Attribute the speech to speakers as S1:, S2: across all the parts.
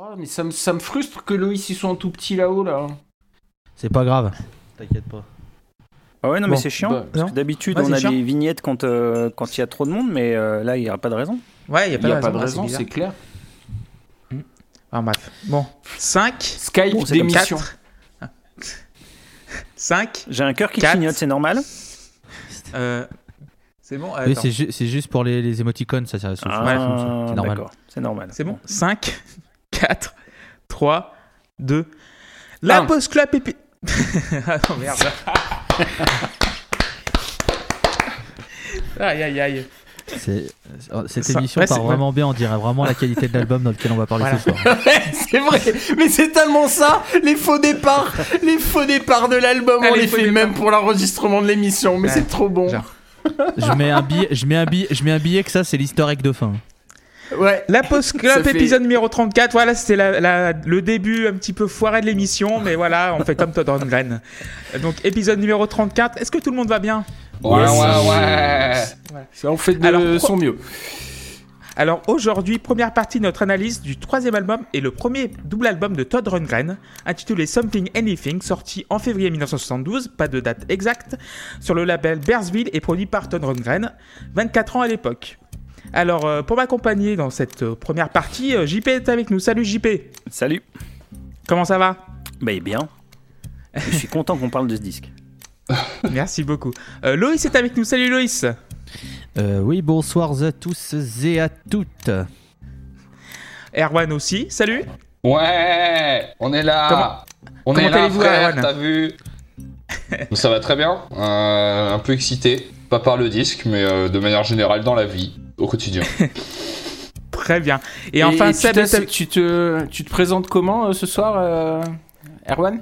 S1: Oh, mais ça me, ça me frustre que Loïs soit en tout petit là-haut là.
S2: C'est pas grave. T'inquiète pas.
S3: Ah ouais, non, mais c'est chiant.
S1: bah,
S3: parce
S4: non.
S3: que d'habitude,
S4: Ouais,
S3: on a
S4: chiant.
S3: des vignettes quand euh, quand il y a trop de monde, mais euh, là, il n'y a pas de raison.
S4: Ouais, il n'y a pas de
S1: a pas de raison,
S4: bizarre.
S1: c'est clair.
S4: Ah, bref. Bon, 5.
S1: Skype
S3: Bon,
S1: d'émission.
S4: 5.
S3: J'ai un cœur qui
S4: Quatre.
S3: clignote, c'est normal.
S4: Euh, c'est bon
S2: Oui,
S4: Attends.
S2: c'est ju- c'est juste pour les, les émoticônes, ça, ça, ça, ça
S3: Ah.
S2: C'est normal.
S3: C'est normal.
S4: C'est bon 5, 4, 3, 2. La
S1: Un.
S4: pause clap et puis. ah non, merde. aïe, aïe, aïe.
S2: C'est- euh, Cette
S4: Ça-
S2: émission
S4: ouais,
S2: part
S4: c'est-
S2: vraiment bien, on dirait vraiment la qualité de l'album dans lequel on va parler
S4: Voilà.
S2: ce soir.
S1: c'est vrai, mais c'est tellement ça, les faux départs, les faux départs de l'album,
S4: Ah,
S1: on
S4: les
S1: fait
S4: départs.
S1: même pour l'enregistrement de l'émission, mais
S4: Ouais.
S1: c'est trop bon.
S4: Genre.
S2: je, mets un billet, je, mets un billet, je mets un billet que ça, c'est egg de fin.
S1: Ouais.
S4: La
S1: Ça
S4: club
S1: fait-
S4: épisode numéro 34. Voilà, c'était la- la- le début un petit peu foiré de l'émission, mais voilà, on fait comme Todd Rundgren. Donc, épisode numéro 34. Est-ce que tout le monde va bien?
S5: Ouais,
S1: Yes.
S5: ouais, ouais.
S1: Ça, on fait de
S4: Alors,
S1: son mieux.
S4: Alors aujourd'hui, première partie de notre analyse du troisième album et le premier double album de Todd Rundgren, intitulé Something Anything, sorti en février 1972, pas de date exacte, sur le label Bearsville et produit par Todd Rundgren, 24 ans à l'époque. Alors euh, pour m'accompagner dans cette euh, première partie, euh, JP est avec nous. Salut JP,
S3: Salut.
S4: comment ça va?
S3: Bah, bien. Je suis content qu'on parle de ce disque.
S4: Merci beaucoup. Euh, Loïs est avec nous. Salut Loïs.
S2: Euh, oui, bonsoir à tous et à toutes.
S4: Erwan aussi. Salut.
S5: Ouais, on est là. on
S4: comment
S5: est là, frère,
S4: Erwan?
S5: t'as vu? Ça va très bien. euh, un peu excité, pas par le disque, mais euh, de manière générale dans la vie, au quotidien.
S4: Très bien. Et, enfin,
S1: tu,
S4: Seb
S1: te, tu te présentes comment euh, ce soir, euh, Erwan?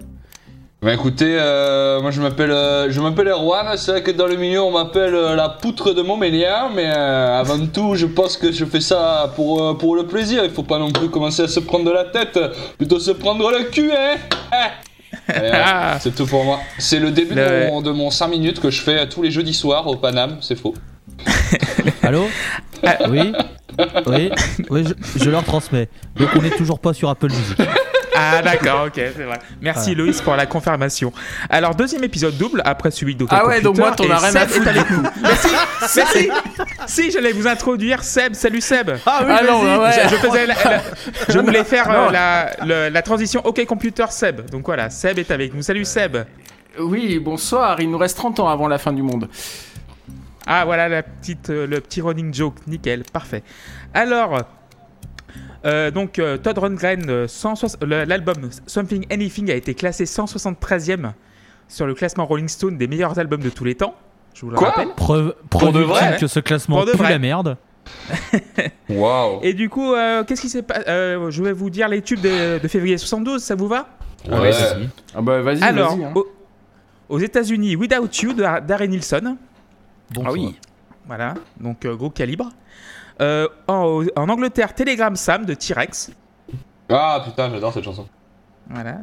S5: Bah écoutez, euh, moi je m'appelle euh, je m'appelle Erwan, c'est vrai que dans le milieu on m'appelle euh, la poutre de Montméliard, mais euh, avant tout je pense que je fais ça pour, euh, pour le plaisir, il faut pas non plus commencer à se prendre la tête, plutôt se prendre le cul, hein Eh. Allez,
S4: Ah.
S5: C'est tout pour moi. C'est le début
S4: Le-
S5: de, mon, de mon 5 minutes que je fais tous les jeudis soirs au Paname, c'est faux.
S2: Allô Oui Oui, oui je, je leur transmets. Donc on n'est toujours pas sur Apple Music.
S4: Ah d'accord, ok, c'est vrai. Merci Loïs pour la confirmation. Alors deuxième épisode double après celui de
S1: Ah ouais, donc moi, t'en as rien à foutre,
S4: avec nous. Merci, merci. Si j'allais vous introduire Seb. Salut Seb.
S1: Ah oui, non,
S4: Je,
S1: ouais.
S4: je faisais la- la- je voulais faire euh, la, la transition OK Computer Seb. Donc voilà, Seb est avec nous. Salut Seb.
S1: Oui, bonsoir, il nous reste 30 ans avant la fin du monde.
S4: Ah voilà la petite, euh, le petit running joke, nickel, parfait. Alors, euh, donc euh, Todd Rundgren, 160 le- l'album Something Anything a été classé 173e sur le classement Rolling Stone des meilleurs albums de tous les temps. Je vous le
S5: Quoi
S4: rappelle.
S2: Preuve,
S5: Pour
S2: preuve
S5: de vrai
S2: que ce classement pue la merde.
S5: Waouh
S4: Et du coup, euh, qu'est-ce qui s'est passé Je vais vous dire les tubes de, de février 72, ça vous va?
S5: Ouais.
S1: Ah bah vas-y,
S4: Alors,
S1: hein.
S4: au- aux États-Unis, Without You de Darren Nilsson.
S2: Bon,
S3: Ah oui.
S4: Voilà, donc euh, gros calibre. Euh, en, en Angleterre, Telegram Sam de T-Rex.
S5: Ah putain, j'adore cette chanson.
S4: Voilà.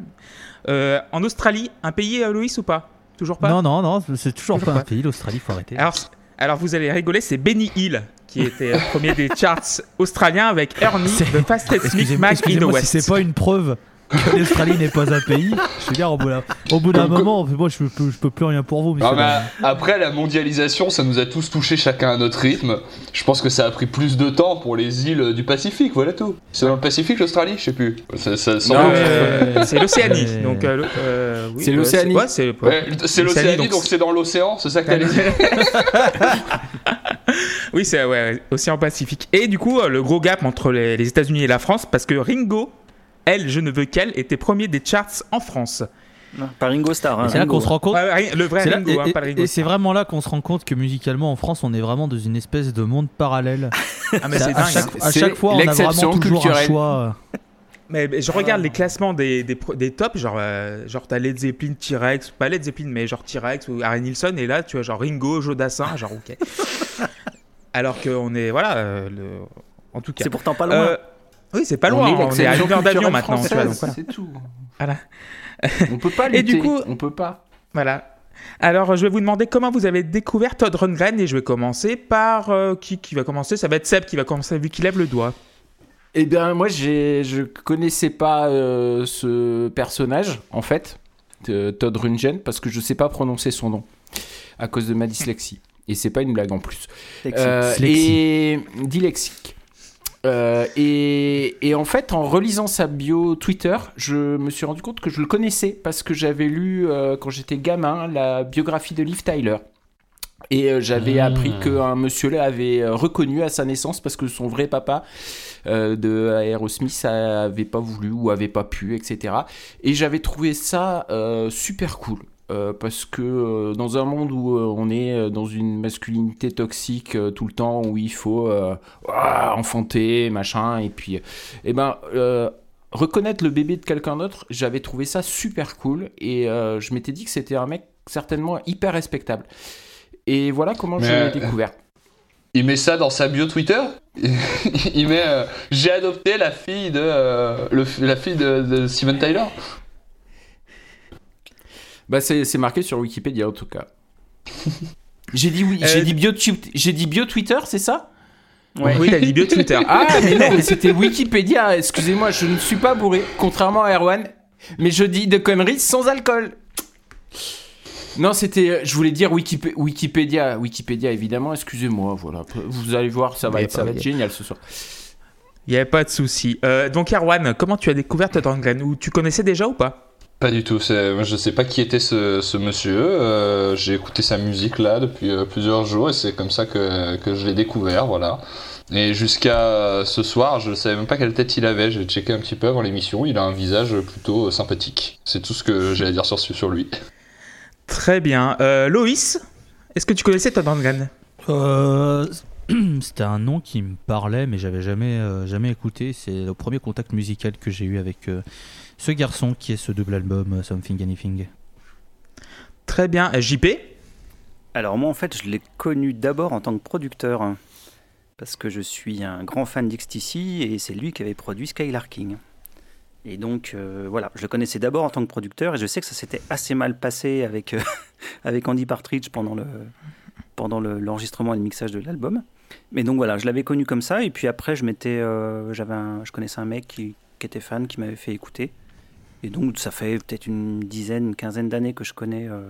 S4: Euh, en Australie, un pays, euh, Louis, ou pas? Toujours pas?
S2: Non, non, non, c'est toujours,
S4: Toujours
S2: pas, un pays, l'Australie, faut arrêter.
S4: alors, alors, vous allez rigoler, c'est Benny Hill qui était premier des charts australiens avec Ernie,
S2: C'est-
S4: The Fastest
S2: Excusez-
S4: Mac in the
S2: si c'est pas une preuve l'Australie n'est pas un pays. Je veux dire, au bout d'un, au bout d'un
S5: Comme-
S2: moment, moi je peux, je peux plus rien pour vous.
S5: Non,
S2: monsieur.
S5: mais après la mondialisation, ça nous a tous touchés chacun à notre rythme. Je pense que ça a pris plus de temps pour les îles du Pacifique, voilà tout. C'est dans le Pacifique l'Australie Je sais plus. Ça, ça semble-
S1: Non,
S4: Euh, c'est l'Océanie. Donc, euh, euh, oui,
S1: C'est l'Océanie.
S4: Ouais, c'est
S5: Ouais, c'est l'Océanie, donc,
S4: donc
S5: c'est dans l'océan, c'est ça que t'allais dire
S4: Oui, c'est ouais, Océan Pacifique. Et du coup, le gros gap entre les, les États-Unis et la France, parce que Ringo, elle, je ne veux qu'elle, était premier des charts en France.
S3: Non, Pas Ringo Starr. hein,
S2: c'est là qu'on se rend compte.
S4: Ouais, ouais, le vrai
S2: là-
S4: Ringo,
S2: et-
S4: hein,
S2: et-
S4: pas le Ringo.
S2: et c'est vraiment là qu'on se rend compte que musicalement en France, on est vraiment dans une espèce de monde parallèle.
S4: Ah, mais c'est
S2: à,
S4: dingue.
S2: chaque,
S4: hein.
S2: à chaque fois, on a
S1: l'exception
S2: vraiment toujours un
S1: culturelle.
S2: choix.
S4: Mais, mais je regarde les classements des, des, tops, genre, euh, genre t'as Led Zeppelin, T-Rex, pas Led Zeppelin, mais genre T-Rex ou Harry Nilsson, et là tu vois genre Ringo, Jodassin, genre ok. Alors qu'on est, voilà, euh, le... en tout cas.
S3: C'est pourtant pas loin.
S4: Euh, oui, c'est pas loin,
S1: est
S4: on est à une heure d'avion maintenant, tu vois, donc
S1: française,
S4: voilà.
S1: C'est tout.
S4: Voilà.
S1: On peut pas
S4: Et du coup-
S1: on peut pas.
S4: Voilà. Alors, je vais vous demander comment vous avez découvert Todd Rundgren et je vais commencer par euh, qui, qui va commencer? Ça va être Seb qui va commencer vu qu'il lève le doigt.
S1: Eh bien, moi, je connaissais pas euh, ce personnage, en fait, de Todd Rundgren, parce que je sais pas prononcer son nom, à cause de ma dyslexie. Et c'est pas une blague en plus. Euh,
S2: Dyslexie.
S1: et dyslexique. Euh, et, et en fait, en relisant sa bio Twitter, je me suis rendu compte que je le connaissais parce que j'avais lu euh, quand j'étais gamin la biographie de Liv Tyler. Et euh, j'avais
S5: Ah.
S1: appris qu'un monsieur l'avait euh, reconnu à sa naissance parce que son vrai papa de Aerosmith avait pas voulu ou avait pas pu, etc. Et j'avais trouvé ça super cool. Euh, parce que euh, dans un monde où euh, on est dans une masculinité toxique tout le temps, où il faut ouah, enfanter, machin, et puis, eh ben, reconnaître le bébé de quelqu'un d'autre, j'avais trouvé ça super cool, et je m'étais dit que c'était un mec certainement hyper respectable. Et voilà comment je l'ai découvert.
S5: Il met ça dans sa bio Twitter? Il met J'ai adopté la fille de le- la fille de, de Steven Tyler?
S1: Bah, c'est c'est marqué sur Wikipédia en tout cas. J'ai dit oui,
S4: Euh,
S1: j'ai dit bio, j'ai dit bio Twitter, c'est ça?
S3: Ouais.
S4: Oui, t'as dit bio Twitter.
S1: Ah mais non, mais c'était Wikipédia. Excusez-moi, je ne suis pas bourré, contrairement à Erwan. Mais je dis de conneries sans alcool. Non, c'était, je voulais dire Wikip- Wikipédia, Wikipédia évidemment. Excusez-moi, voilà. Vous allez voir, ça va être, ça
S4: pas
S1: va être
S4: bien.
S1: génial ce soir.
S4: Il n'y avait pas de souci. Euh, donc, Erwan, comment tu as découvert Rundgren Ou tu connaissais déjà ou pas?
S5: Pas du tout. Je sais pas qui était ce, ce monsieur. euh, j'ai écouté sa musique là depuis euh, plusieurs jours et c'est comme ça que, que je l'ai découvert, voilà. Et jusqu'à ce soir, je ne savais même pas quelle tête il avait. J'ai checké un petit peu avant l'émission. Il a un visage plutôt euh, sympathique. C'est tout ce que j'ai à dire sur, sur lui.
S4: Très bien. Euh, Loïs, est-ce que tu connaissais Todd Rundgren
S2: Euh, C'était un nom qui me parlait, mais j'avais jamais, euh, jamais écouté. C'est le premier contact musical que j'ai eu avec euh, ce garçon qui est ce double album euh, Something Anything.
S4: Très bien. Euh, JP
S3: Alors moi en fait je l'ai connu d'abord en tant que producteur hein, parce que je suis un grand fan d'XTC et c'est lui qui avait produit Skylarking. Et donc euh, voilà, je le connaissais d'abord en tant que producteur et je sais que ça s'était assez mal passé avec, euh, avec Andy Partridge pendant le pendant le- l'enregistrement et le mixage de l'album. Mais donc voilà, je l'avais connu comme ça et puis après je m'étais euh, j'avais un- je connaissais un mec qui, qui était fan qui m'avait fait écouter. Et donc ça fait peut-être une dizaine, une quinzaine d'années que je connais euh,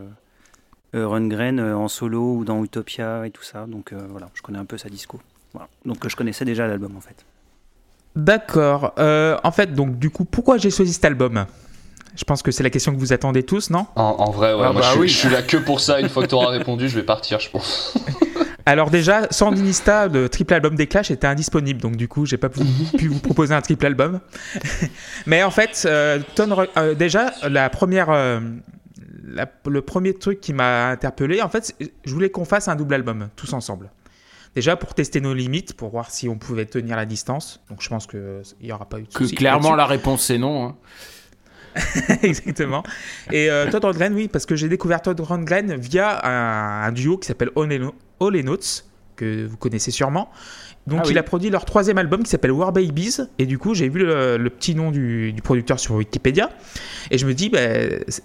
S3: euh, Rundgren euh, en solo ou dans Utopia et tout ça. Donc euh, voilà, je connais un peu sa disco. Voilà. Donc je connaissais déjà l'album en fait.
S4: D'accord. Euh, en fait, donc du coup, pourquoi j'ai choisi cet album? Je pense que c'est la question que vous attendez tous, non?
S5: En, en vrai, ouais,
S1: Ah
S5: moi,
S1: bah
S5: je,
S1: oui.
S5: je suis là que pour ça. Une fois que tu auras répondu, je vais partir, je pense.
S4: Alors déjà, Sandinista, le triple album des Clash était indisponible, donc du coup, j'ai pas pu, pu vous proposer un triple album. Mais en fait, euh, euh, déjà, la première, euh, la- le premier truc qui m'a interpellé, en fait, je voulais qu'on fasse un double album tous ensemble. Déjà pour tester nos limites, pour voir si on pouvait tenir la distance. Donc je pense que il y aura pas eu de
S1: Que clairement la réponse c'est non. hein.
S4: Exactement. Et euh, Todd Rundgren, oui, parce que j'ai découvert Todd Rundgren via un, un duo qui s'appelle and All and Notes, que vous connaissez sûrement. Donc
S1: Ah
S4: il a produit leur troisième album qui s'appelle War Babies. Et du coup, j'ai vu le, le petit nom du, du producteur sur Wikipédia. Et je me dis, bah,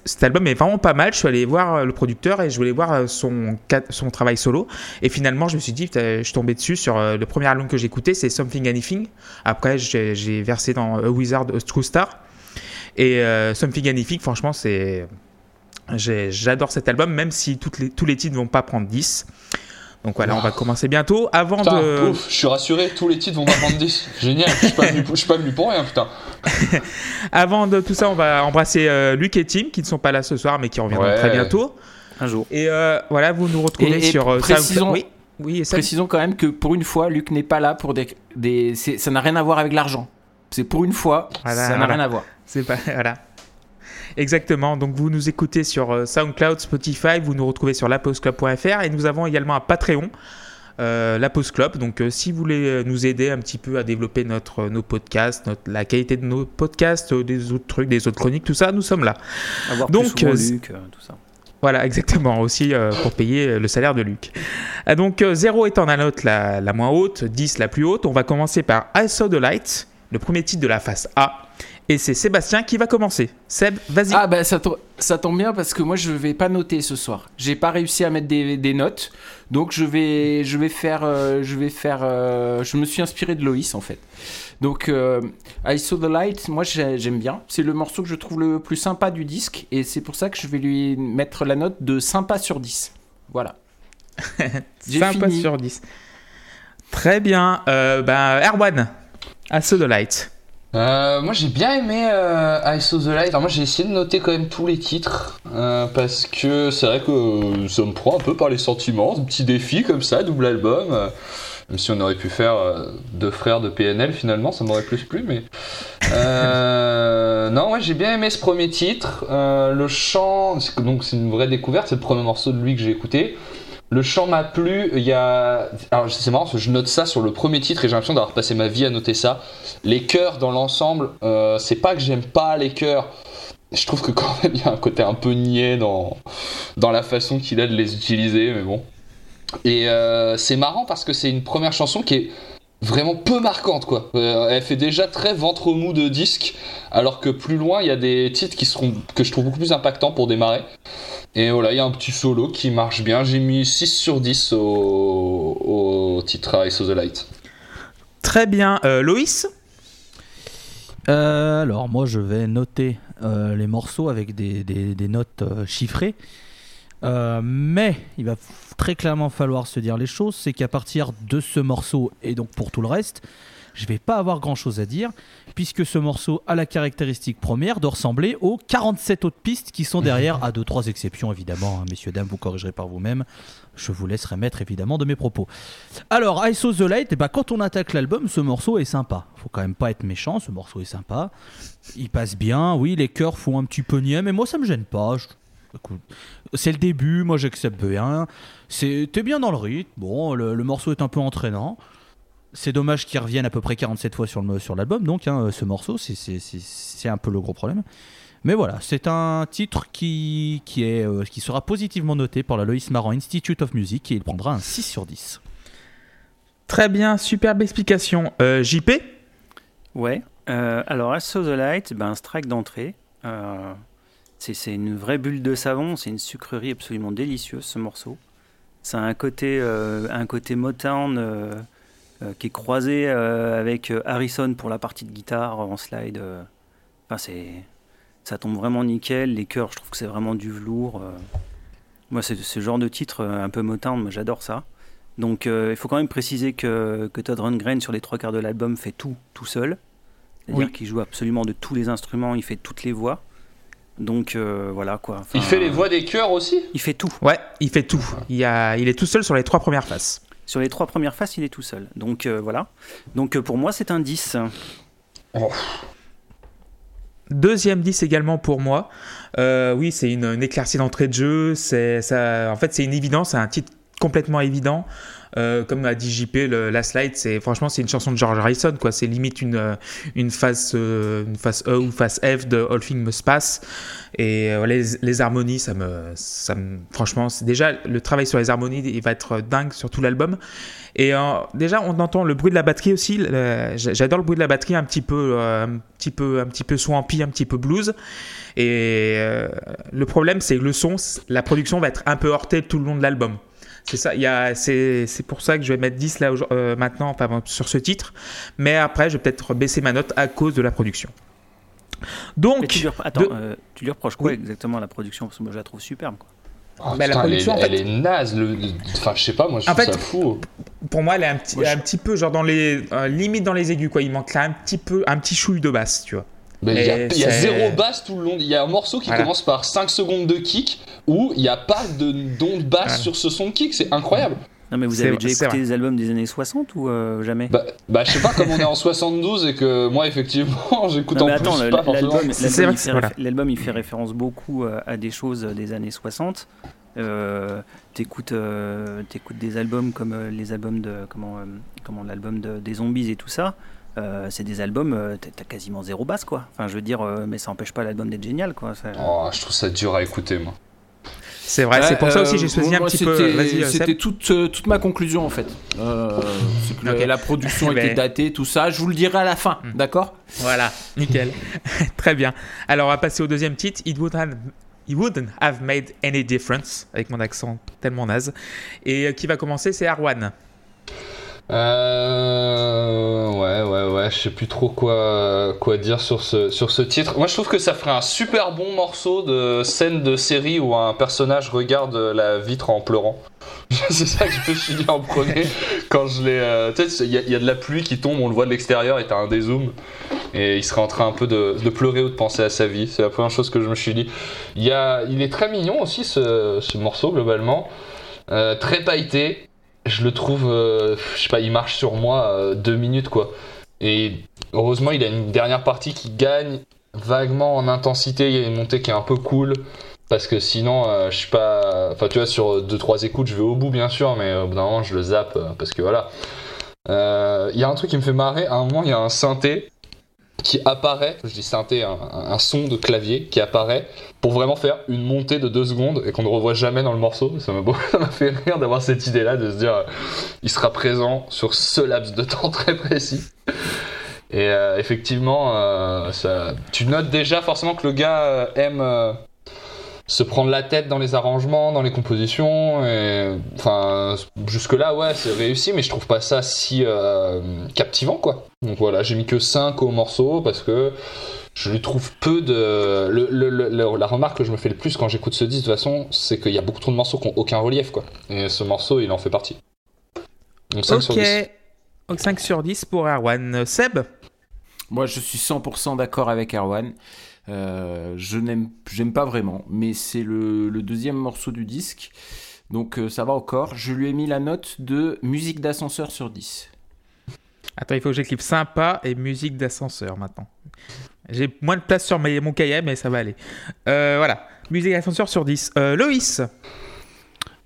S4: cet album est vraiment pas mal. Je suis allé voir euh, le producteur et je voulais voir euh, son, travail solo. Et finalement, je me suis dit, je suis tombé dessus sur euh, le premier album que j'ai écouté, c'est Something Anything. Après, j'ai versé dans A Wizard, A True Star. Et euh, Something Anything, franchement, c'est. J'adore cet album, même si toutes les, tous les titres ne vont pas prendre 10. Donc voilà, on va commencer bientôt. Avant
S5: Putain,
S4: de.
S5: ouf, je suis rassuré, tous les titres vont pas prendre 10. Génial, je suis pas venu pour- je suis pas venu pour rien, putain.
S4: Avant de tout ça, on va embrasser euh, Luc et Tim qui ne sont pas là ce soir mais qui reviendront
S5: Ouais.
S4: très bientôt.
S3: Un jour.
S4: Et euh, voilà, vous nous retrouvez
S1: Et- et
S4: sur euh,
S1: précisons-.
S4: Oui, oui, et ça,
S1: Précisons quand même que pour une fois, Luc n'est pas là pour des. des ça n'a rien à voir avec l'argent. C'est pour une fois,
S4: Voilà,
S1: ça n'a
S4: voilà.
S1: rien à voir.
S4: c'est pas voilà. Exactement. Donc vous nous écoutez sur euh, SoundCloud, Spotify, vous nous retrouvez sur lapauseclub.fr et nous avons également un Patreon. Euh, la Pause Club. Donc, euh, si vous voulez euh, nous aider un petit peu à développer notre, euh, nos podcasts, notre, la qualité de nos podcasts, des autres trucs, des autres chroniques, tout ça, nous sommes là.
S3: Avoir
S4: Donc,
S3: plus Luc, tout ça.
S4: Voilà, exactement, aussi pour payer le salaire de Luc. Ah, donc, euh, 0 étant la note la, la moins haute, 10 la plus haute, on va commencer par I Saw the Light, le premier titre de la face A. Et c'est Sébastien qui va commencer. Seb, vas-y.
S1: Ah bah ça, to- Ça tombe bien parce que moi je vais pas noter ce soir. J'ai pas réussi à mettre des, des notes, donc je vais je vais faire euh, je vais faire euh, je me suis inspiré de Loïs en fait. Donc euh, I Saw the Light, moi j'ai- j'aime bien. C'est le morceau que je trouve le plus sympa du disque et c'est pour ça que je vais lui mettre la note de sympa sur 10. Voilà.
S4: Sympa
S1: fini.
S4: sur 10. Très bien. Ben, Erwan, à ceux de Light.
S5: Euh, moi j'ai bien aimé euh, I Saw the Light. Alors moi j'ai essayé de noter quand même tous les titres euh, parce que c'est vrai que ça me prend un peu par les sentiments, un petit défi comme ça, double album. euh, même si on aurait pu faire euh, deux frères de PNL finalement, ça m'aurait plus plu. Mais non, ouais j'ai bien aimé ce premier titre. Le chant, donc c'est une vraie découverte. C'est le premier morceau de lui que j'ai écouté. Le chant m'a plu. Il y a, alors c'est marrant je note ça sur le premier titre et j'ai l'impression d'avoir passé ma vie à noter ça. Les chœurs dans l'ensemble, euh, c'est pas que j'aime pas les chœurs. Je trouve que quand même il y a un côté un peu niais dans, dans la façon qu'il a de les utiliser, mais bon. Et euh, c'est marrant parce que c'est une première chanson qui est vraiment peu marquante quoi. Euh, elle fait déjà très ventre mou de disque, alors que plus loin il y a des titres qui seront que je trouve beaucoup plus impactants pour démarrer. Et voilà, il y a un petit solo qui marche bien. J'ai mis 6 sur 10 au, au titre I Saw the Light.
S4: Très bien. Euh, Loïs
S2: Euh, alors, moi, je vais noter euh, les morceaux avec des, des- des notes euh, chiffrées. Euh, mais il va très clairement falloir se dire les choses, c'est qu'à partir de ce morceau et donc pour tout le reste, je vais pas avoir grand chose à dire, puisque ce morceau a la caractéristique première de ressembler aux 47 autres pistes qui sont derrière, à deux trois exceptions évidemment, hein, messieurs dames, vous corrigerez par vous-même. Je vous laisserai mettre évidemment de mes propos. Alors, I Saw the Light, eh ben, quand on attaque l'album, ce morceau est sympa. Faut quand même pas être méchant, ce morceau est sympa. Il passe bien, oui, les chœurs font un petit peu niais, mais moi ça me gêne pas. C'est le début, moi j'accepte bien. C'est- T'es bien dans le rythme, bon, le, le morceau est un peu entraînant. C'est dommage qu'il revienne à peu près 47 fois sur l'album, donc hein, ce morceau, c'est- un peu le gros problème. Mais voilà, c'est un titre qui, qui, est, euh, qui sera positivement noté par la Loïs Maran Institute of Music et il prendra un 6 sur 10.
S4: Très bien, superbe explication. Euh, JP
S3: Ouais. Euh, alors, I Saw the Light, ben, un strike d'entrée. C'est c'est une vraie bulle de savon. C'est une sucrerie absolument délicieuse, ce morceau. Ça a un côté, euh, un côté Motown euh, euh, qui est croisé euh, avec Harrison pour la partie de guitare en slide. Enfin, c'est, ça tombe vraiment nickel. Les chœurs, je trouve que c'est vraiment du velours. Moi, c'est ce genre de titre un peu Motown, moi, j'adore ça. Donc, il faut quand même préciser que, que Todd Rundgren, sur les trois quarts de l'album, fait tout tout seul. C'est-à-dire
S4: Oui.
S3: qu'il joue absolument de tous les instruments, il fait toutes les voix. Donc, euh, voilà quoi. Enfin,
S5: Il fait les voix des chœurs aussi
S3: Il fait tout.
S4: Ouais, il fait tout. Il, a, il est tout seul sur les trois premières faces.
S3: Sur les trois premières faces, il est tout seul. Donc, euh, voilà. Donc, euh, pour moi, c'est un 10.
S4: Deuxième 10 également pour moi. Euh, oui, c'est une, une éclaircie d'entrée de jeu. C'est, ça, en fait, c'est une évidence, c'est un titre complètement évident. Euh, comme a dit JP, la slide, c'est franchement c'est une chanson de George Harrison, quoi. C'est limite une euh, une face euh, une face E ou face F de All Things Must Pass. Et euh, les, harmonies, ça me, ça me franchement, déjà le travail sur les harmonies, il va être dingue sur tout l'album. Et déjà, on entend le bruit de la batterie aussi. J'adore le bruit de la batterie, un petit peu, un petit peu, un petit peu swampy, un petit peu blues. Et le problème, c'est que le son, la production va être un peu heurtée tout le long de l'album. C'est ça, il y a, c'est, c'est pour ça que je vais mettre 10 là euh, maintenant enfin, sur ce titre. Mais après, je vais peut-être baisser ma note à cause de la production. Donc,
S3: Mais tu lui, repro- attends,
S4: de-
S3: euh, tu lui reproches quoi
S4: Oui.
S3: exactement à la production? Parce que moi, je la trouve superbe. Quoi.
S5: Oh,
S4: Bah, la production,
S5: elle, est,
S4: en fait-
S5: elle est naze. le- le- Enfin, je sais pas, moi je
S4: En
S5: trouve
S4: fait-
S5: ça fou.
S4: pour moi, elle est un petit,
S5: Moi, je-
S4: un petit peu genre dans les, euh, limite dans les aigus quoi. Il manque là un petit peu, un petit chouille de basse, tu vois.
S5: Il y a, y zéro basse tout le long. Il y a un morceau qui
S4: Voilà.
S5: commence par 5 secondes de kick où il n'y a pas de d'onde basse
S4: Voilà.
S5: sur ce son de kick. C'est incroyable.
S3: Non, mais vous avez déjà écouté des albums des années 60 ou euh, jamais?
S5: Bah, bah, je sais pas, comme on est en 72 et que moi, effectivement, j'écoute en
S3: mais
S5: plus
S3: attends,
S5: forcément.
S3: l'album, il
S4: voilà.
S3: il fait référence beaucoup euh, à des choses des années 60. Euh, t'écoutes, euh, t'écoutes des albums comme euh, les albums de comment, euh, comment l'album de- des zombies et tout ça. Euh, c'est des albums, euh, t'as quasiment zéro basse quoi. Enfin, je veux dire, euh, mais ça empêche pas l'album d'être génial quoi. Ça-
S5: Oh, je trouve ça dur à écouter, moi.
S4: C'est vrai, c'est pour ça aussi que j'ai choisi un petit
S1: c'était-
S4: peu.
S1: C'était toute, toute ma conclusion en fait. Euh, c'est que la production
S4: Ben-
S1: était datée, tout ça. Je vous le dirai à la fin,
S4: Hmm.
S1: d'accord?
S4: Voilà, nickel. Très bien. Alors, on va passer au deuxième titre. It would have, He Wouldn't Have Made Any Difference, avec mon accent tellement naze. Et qui va commencer, c'est Arwan.
S5: Euh, ouais, ouais, ouais, je sais plus trop quoi, quoi dire sur ce, sur ce titre. Moi, je trouve que ça ferait un super bon morceau de scène de série où un personnage regarde la vitre en pleurant. C'est ça que je me suis dit en premier quand je l'ai. Euh, tu sais, il y, a- de la pluie qui tombe, on le voit de l'extérieur et t'as un dézoom. Et il serait en train un peu de, de pleurer ou de penser à sa vie. C'est la première chose que je me suis dit. Y a, il est très mignon aussi ce, ce morceau globalement. Euh, très pailleté. Je le trouve, euh, je sais pas, il marche sur moi euh, deux minutes quoi. Et heureusement, il a une dernière partie qui gagne vaguement en intensité. Il y a une montée qui est un peu cool. Parce que sinon, euh, je suis pas. Enfin, tu vois, sur 2-3 écoutes, je vais au bout, bien sûr, mais au bout d'un moment, je le zappe. parce que voilà. Il y a un truc qui me fait marrer. À un moment, il y a un synthé qui apparaît. Je dis synthé, un, son de clavier qui apparaît pour vraiment faire une montée de 2 secondes et qu'on ne revoit jamais dans le morceau. Ça m'a beau- ça m'a fait rire d'avoir cette idée-là, de se dire euh, il sera présent sur ce laps de temps très précis. Et euh, effectivement, euh, ça, tu notes déjà forcément que le gars euh, aime euh, se prendre la tête dans les arrangements, dans les compositions. Et, enfin, jusque-là, ouais, c'est réussi, mais je trouve pas ça si euh, captivant, quoi. Donc voilà, j'ai mis que 5 au morceau parce que je lui trouve peu de. le- le- le- le- la remarque que je me fais le plus quand j'écoute ce disque, de toute façon, c'est qu'il y a beaucoup trop de morceaux qui ont aucun relief, quoi. Et ce morceau, il en fait partie. Donc 5 sur
S4: Ok.
S5: 10.
S4: Donc 5 sur 10 pour Arwan. Euh, Seb?
S1: Moi, je suis 100% d'accord avec Erwan. Euh, je n'aime, j'aime pas vraiment, mais c'est le, le deuxième morceau du disque, donc euh, ça va encore. Je lui ai mis la note de musique d'ascenseur sur 10.
S4: Attends, il faut que j'écrive sympa et musique d'ascenseur maintenant. J'ai moins de place sur mon cahier, mais ça va aller. Euh, voilà, musique d'ascenseur sur 10. Euh, Loïs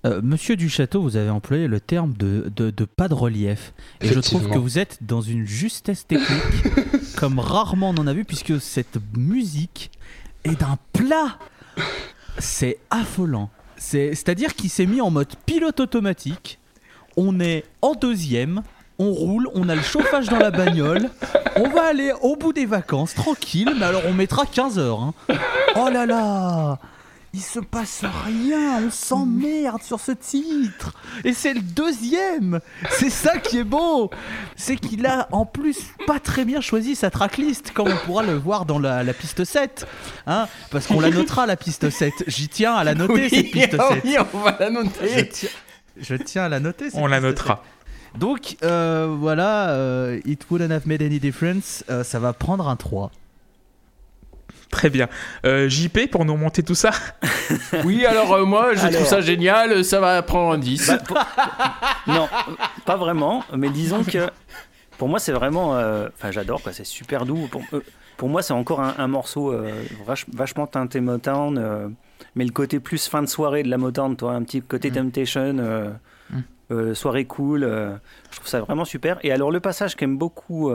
S2: Euh, Monsieur du Château, vous avez employé le terme de, de, de pas de relief. Et je trouve que vous êtes dans une justesse technique comme rarement on en a vu, puisque cette musique est d'un plat. C'est affolant. C'est- C'est-à-dire qu'il s'est mis en mode pilote automatique. On est en deuxième. On roule, on a le chauffage dans la bagnole. On va aller au bout des vacances, tranquille, mais alors on mettra 15 heures. hein. Oh là là Il se passe rien, on s'emmerde sur ce titre. Et c'est le deuxième C'est ça qui est beau C'est qu'il a en plus pas très bien choisi sa tracklist, comme on pourra le voir dans la, la piste 7. Hein Parce qu'on la notera, la piste 7. J'y tiens à la noter, cette piste 7.
S1: oui, on va la
S2: Je
S1: noter.
S2: tiens, je tiens à la noter. cette
S4: On la
S2: piste
S4: notera.
S2: donc euh, voilà, euh, It Wouldn't Have Made Any Difference, euh, ça va prendre un 3.
S4: Très bien. Euh, JP, pour nous remonter tout ça
S1: Oui, alors euh, moi, je
S3: Alors.
S1: trouve ça génial, ça va prendre un 10.
S3: Bah, pour- Non, pas vraiment, mais disons que pour moi c'est vraiment. euh, Enfin, j'adore, quoi, c'est super doux. Pour, euh, pour moi, c'est encore un, un morceau euh, vach- vachement teinté Motown, euh, mais le côté plus fin de soirée de la Motown, toi, un petit côté Temptation, euh,
S4: Mm.
S3: euh, soirée cool. euh, je trouve ça vraiment super. Et alors, le passage qu'aime beaucoup.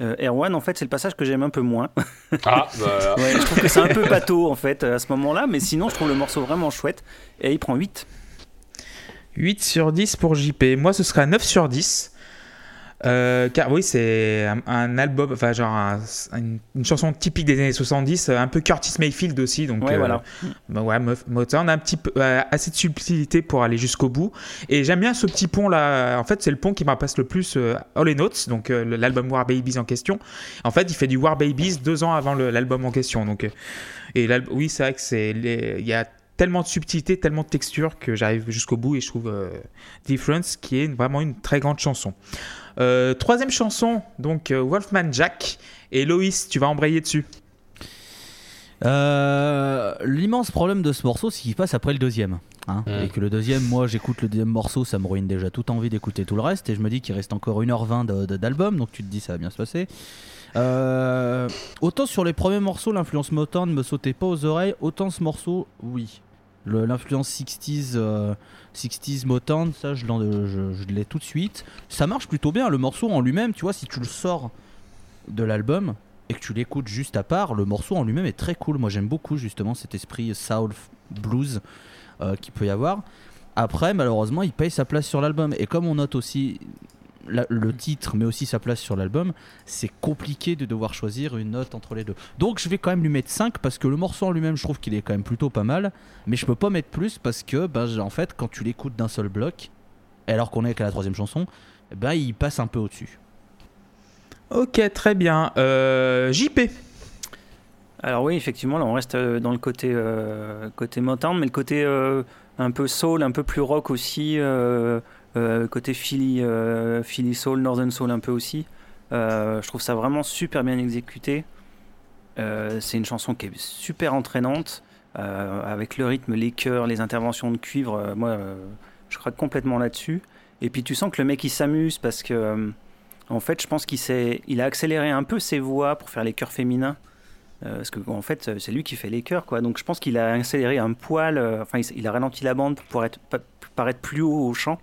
S3: Euh, Erwan, en fait, c'est le passage que j'aime un peu moins.
S5: Ah, bah,
S3: Ouais, je trouve que c'est un peu bateau en fait à ce moment-là, mais sinon je trouve le morceau vraiment chouette. Et il prend 8.
S4: 8 sur 10 pour JP. Moi, ce sera 9 sur 10. Euh, car oui, c'est un, un album, enfin, genre un- une, une chanson typique des années 70, euh, un peu Curtis Mayfield aussi. Donc,
S3: Ouais,
S4: euh,
S3: voilà.
S4: bah ouais, Mo- Motown a un petit peu, assez de subtilité pour aller jusqu'au bout. Et j'aime bien ce petit pont là. En fait, c'est le pont qui m'apasse le plus euh, All in Notes, donc l'album War Babies en question. En fait, il fait du War Babies deux ans avant l'album en question. Donc, et oui, c'est vrai que c'est, il y a tellement de subtilité, tellement de texture que j'arrive jusqu'au bout et je trouve euh, Difference qui est une- vraiment une très grande chanson. Euh, troisième chanson, donc euh, Wolfman Jack. Et Loïs, tu vas embrayer dessus.
S2: Euh, L'immense problème de ce morceau, c'est qu'il passe après le deuxième. hein.
S5: Mm.
S2: Et que le deuxième, moi j'écoute le deuxième morceau, ça me ruine déjà toute envie d'écouter tout le reste. Et je me dis qu'il reste encore 1h20 de- de- d'album, donc tu te dis ça va bien se passer. Euh, autant sur les premiers morceaux, l'influence Motown ne me sautait pas aux oreilles, autant ce morceau, oui. L'influence 60s, euh, 60s Motown, ça je, l'ai tout de suite. Ça marche plutôt bien, le morceau en lui-même, tu vois, si tu le sors de l'album et que tu l'écoutes juste à part, le morceau en lui-même est très cool. Moi j'aime beaucoup justement cet esprit soul blues euh, qu'il peut y avoir. Après, malheureusement, il paye sa place sur l'album. Et comme on note aussi la- le titre, mais aussi sa place sur l'album, c'est compliqué de devoir choisir une note entre les deux. Donc je vais quand même lui mettre 5 parce que le morceau en lui-même, je trouve qu'il est quand même plutôt pas mal, mais je peux pas mettre plus parce que, ben, j'ai- en fait, quand tu l'écoutes d'un seul bloc, alors qu'on est qu'à la troisième chanson, ben, il passe un peu au-dessus.
S4: Ok, très bien. Euh, JP.
S3: Alors oui, effectivement, là on reste euh, dans le côté, euh, côté Motown, mais le côté euh, un peu soul, un peu plus rock aussi, euh, côté Philly, euh, Philly soul, Northern soul un peu aussi. Euh, je trouve ça vraiment super bien exécuté. Euh, c'est une chanson qui est super entraînante, euh, avec le rythme, les chœurs, les interventions de cuivre. euh, moi, euh, je craque complètement là-dessus. Et puis tu sens que le mec il s'amuse parce que, euh, en fait, je pense qu'il a accéléré un peu ses voix pour faire les chœurs féminins. Euh, parce que en fait, c'est lui qui fait les chœurs, quoi. Donc je pense qu'il a accéléré un poil. euh, enfin, il, a ralenti la bande pour paraître plus haut au chant.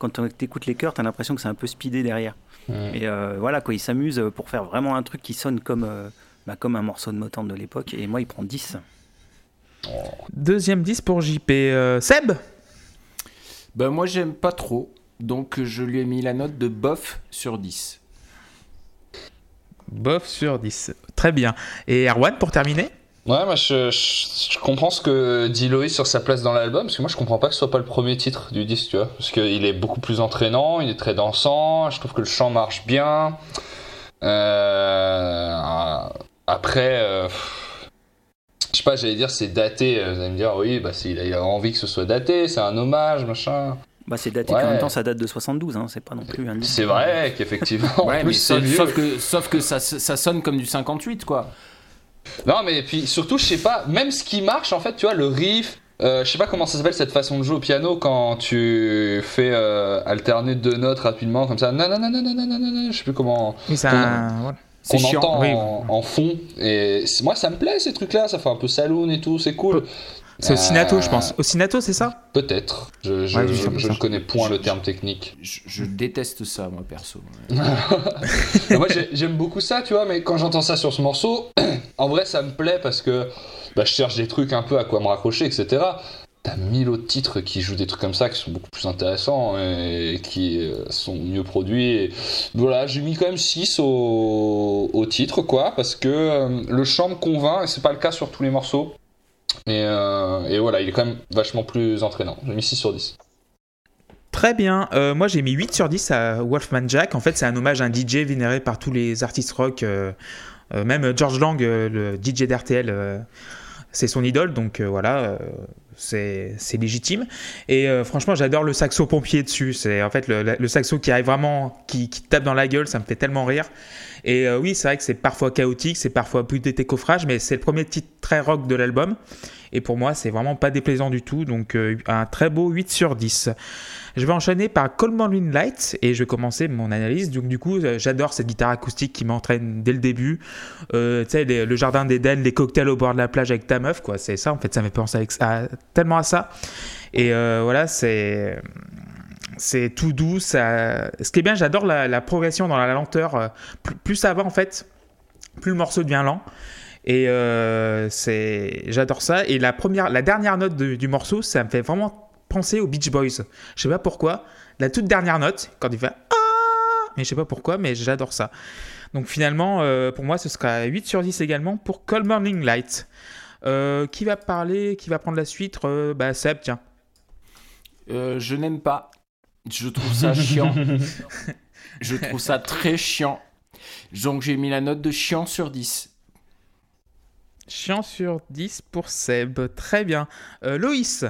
S3: Quand tu écoutes les chœurs, t'as l'impression que c'est un peu speedé derrière. Et euh, voilà, quoi. Il s'amuse pour faire vraiment un truc qui sonne comme, euh, bah, comme un morceau de Motown de l'époque. Et moi, il prend 10.
S4: Deuxième 10 pour JP. Euh, Seb
S1: Ben moi j'aime pas trop, donc je lui ai mis la note de bof sur 10.
S4: Bof sur 10. Très bien. Et Erwan, pour terminer
S5: Ouais, moi je, je- je comprends ce que dit Loïs sur sa place dans l'album, parce que moi je comprends pas que ce soit pas le premier titre du disque, tu vois. Parce qu'il est beaucoup plus entraînant, il est très dansant, je trouve que le chant marche bien. Euh, après, euh, je sais pas, j'allais dire c'est daté, vous allez me dire, oui, bah, il, a, il a envie que ce soit daté, c'est un hommage, machin.
S3: Bah, c'est daté,
S5: Ouais.
S3: qu'en même temps, ça date de 72. Hein. C'est pas non plus un disque.
S5: C'est vrai qu'effectivement, en
S1: Ouais, sauf, sauf que, sauf que ça, ça sonne comme du 58 quoi.
S5: Non, mais puis surtout, je sais pas, même ce qui marche, en fait, tu vois, le riff, euh, je sais pas comment ça s'appelle cette façon de jouer au piano quand tu fais euh, alterner deux notes rapidement, comme ça, nanana, nanana, nanana, je sais plus comment,
S4: Oui, voilà.
S1: C'est
S5: qu'on
S1: chiant.
S5: entend
S4: oui.
S5: en, en fond. Et moi, ça me plaît ces trucs-là, ça fait un peu saloon et tout, c'est cool.
S4: C'est Osinato,
S5: Euh,
S4: je pense. Osinato, c'est ça?
S5: Peut-être, je, je,
S4: Ouais,
S5: je-
S4: c'est comme
S5: je
S4: ça.
S5: ne connais point le terme technique.
S1: Je, je déteste ça moi perso.
S5: Moi j'ai- j'aime beaucoup ça, tu vois, mais quand j'entends ça sur ce morceau, en vrai ça me plaît parce que bah, je cherche des trucs un peu à quoi me raccrocher, etc. T'as mille autres titres qui jouent des trucs comme ça qui sont beaucoup plus intéressants et qui euh, sont mieux produits. Et voilà, j'ai mis quand même 6 au, au titre, quoi, parce que euh, le chant me convainc et c'est pas le cas sur tous les morceaux. Et, euh, et voilà, il est quand même vachement plus entraînant. J'ai mis 6 sur 10.
S4: Très bien. Euh, moi, j'ai mis 8 sur 10 à Wolfman Jack. En fait, c'est un hommage à un DJ vénéré par tous les artistes rock. euh, même George Lang, le DJ d'RTL, c'est son idole. Donc euh, voilà, euh, c'est légitime. Et euh, franchement, j'adore le saxo pompier dessus. C'est en fait le, saxo qui arrive vraiment, qui, qui tape dans la gueule. Ça me fait tellement rire. Et oui, c'est vrai que c'est parfois chaotique, c'est parfois plus des décoffrages, mais c'est le premier titre très rock de l'album. Et pour moi, c'est vraiment pas déplaisant du tout. Donc, euh, un très beau 8 sur 10. Je vais enchaîner par Coleman Light et je vais commencer mon analyse. Donc, du coup, euh, j'adore cette guitare acoustique qui m'entraîne dès le début. Euh, tu sais, le jardin d'Éden, les cocktails au bord de la plage avec ta meuf, quoi. C'est ça, en fait, ça me penser tellement à ça. Et voilà, c'est. C'est tout doux. Ça... Ce qui est bien, j'adore la, progression dans la lenteur. Plus ça va, en fait, plus le morceau devient lent. Et euh, c'est, j'adore ça. Et la première, la dernière note de- du morceau, ça me fait vraiment penser aux Beach Boys. Je sais pas pourquoi. La toute dernière note, quand il fait ah, mais je sais pas pourquoi, mais j'adore ça. Donc finalement, euh, pour moi, ce sera 8 sur 10 également pour Cold Morning Light. Euh, qui va parler, qui va prendre la suite Euh, Bah Seb, tiens.
S1: Je n'aime pas. Je trouve ça chiant. je trouve ça très chiant. Donc j'ai mis la note de chiant sur 10.
S4: Chiant sur 10 pour Seb. Très bien. Euh, Loïs.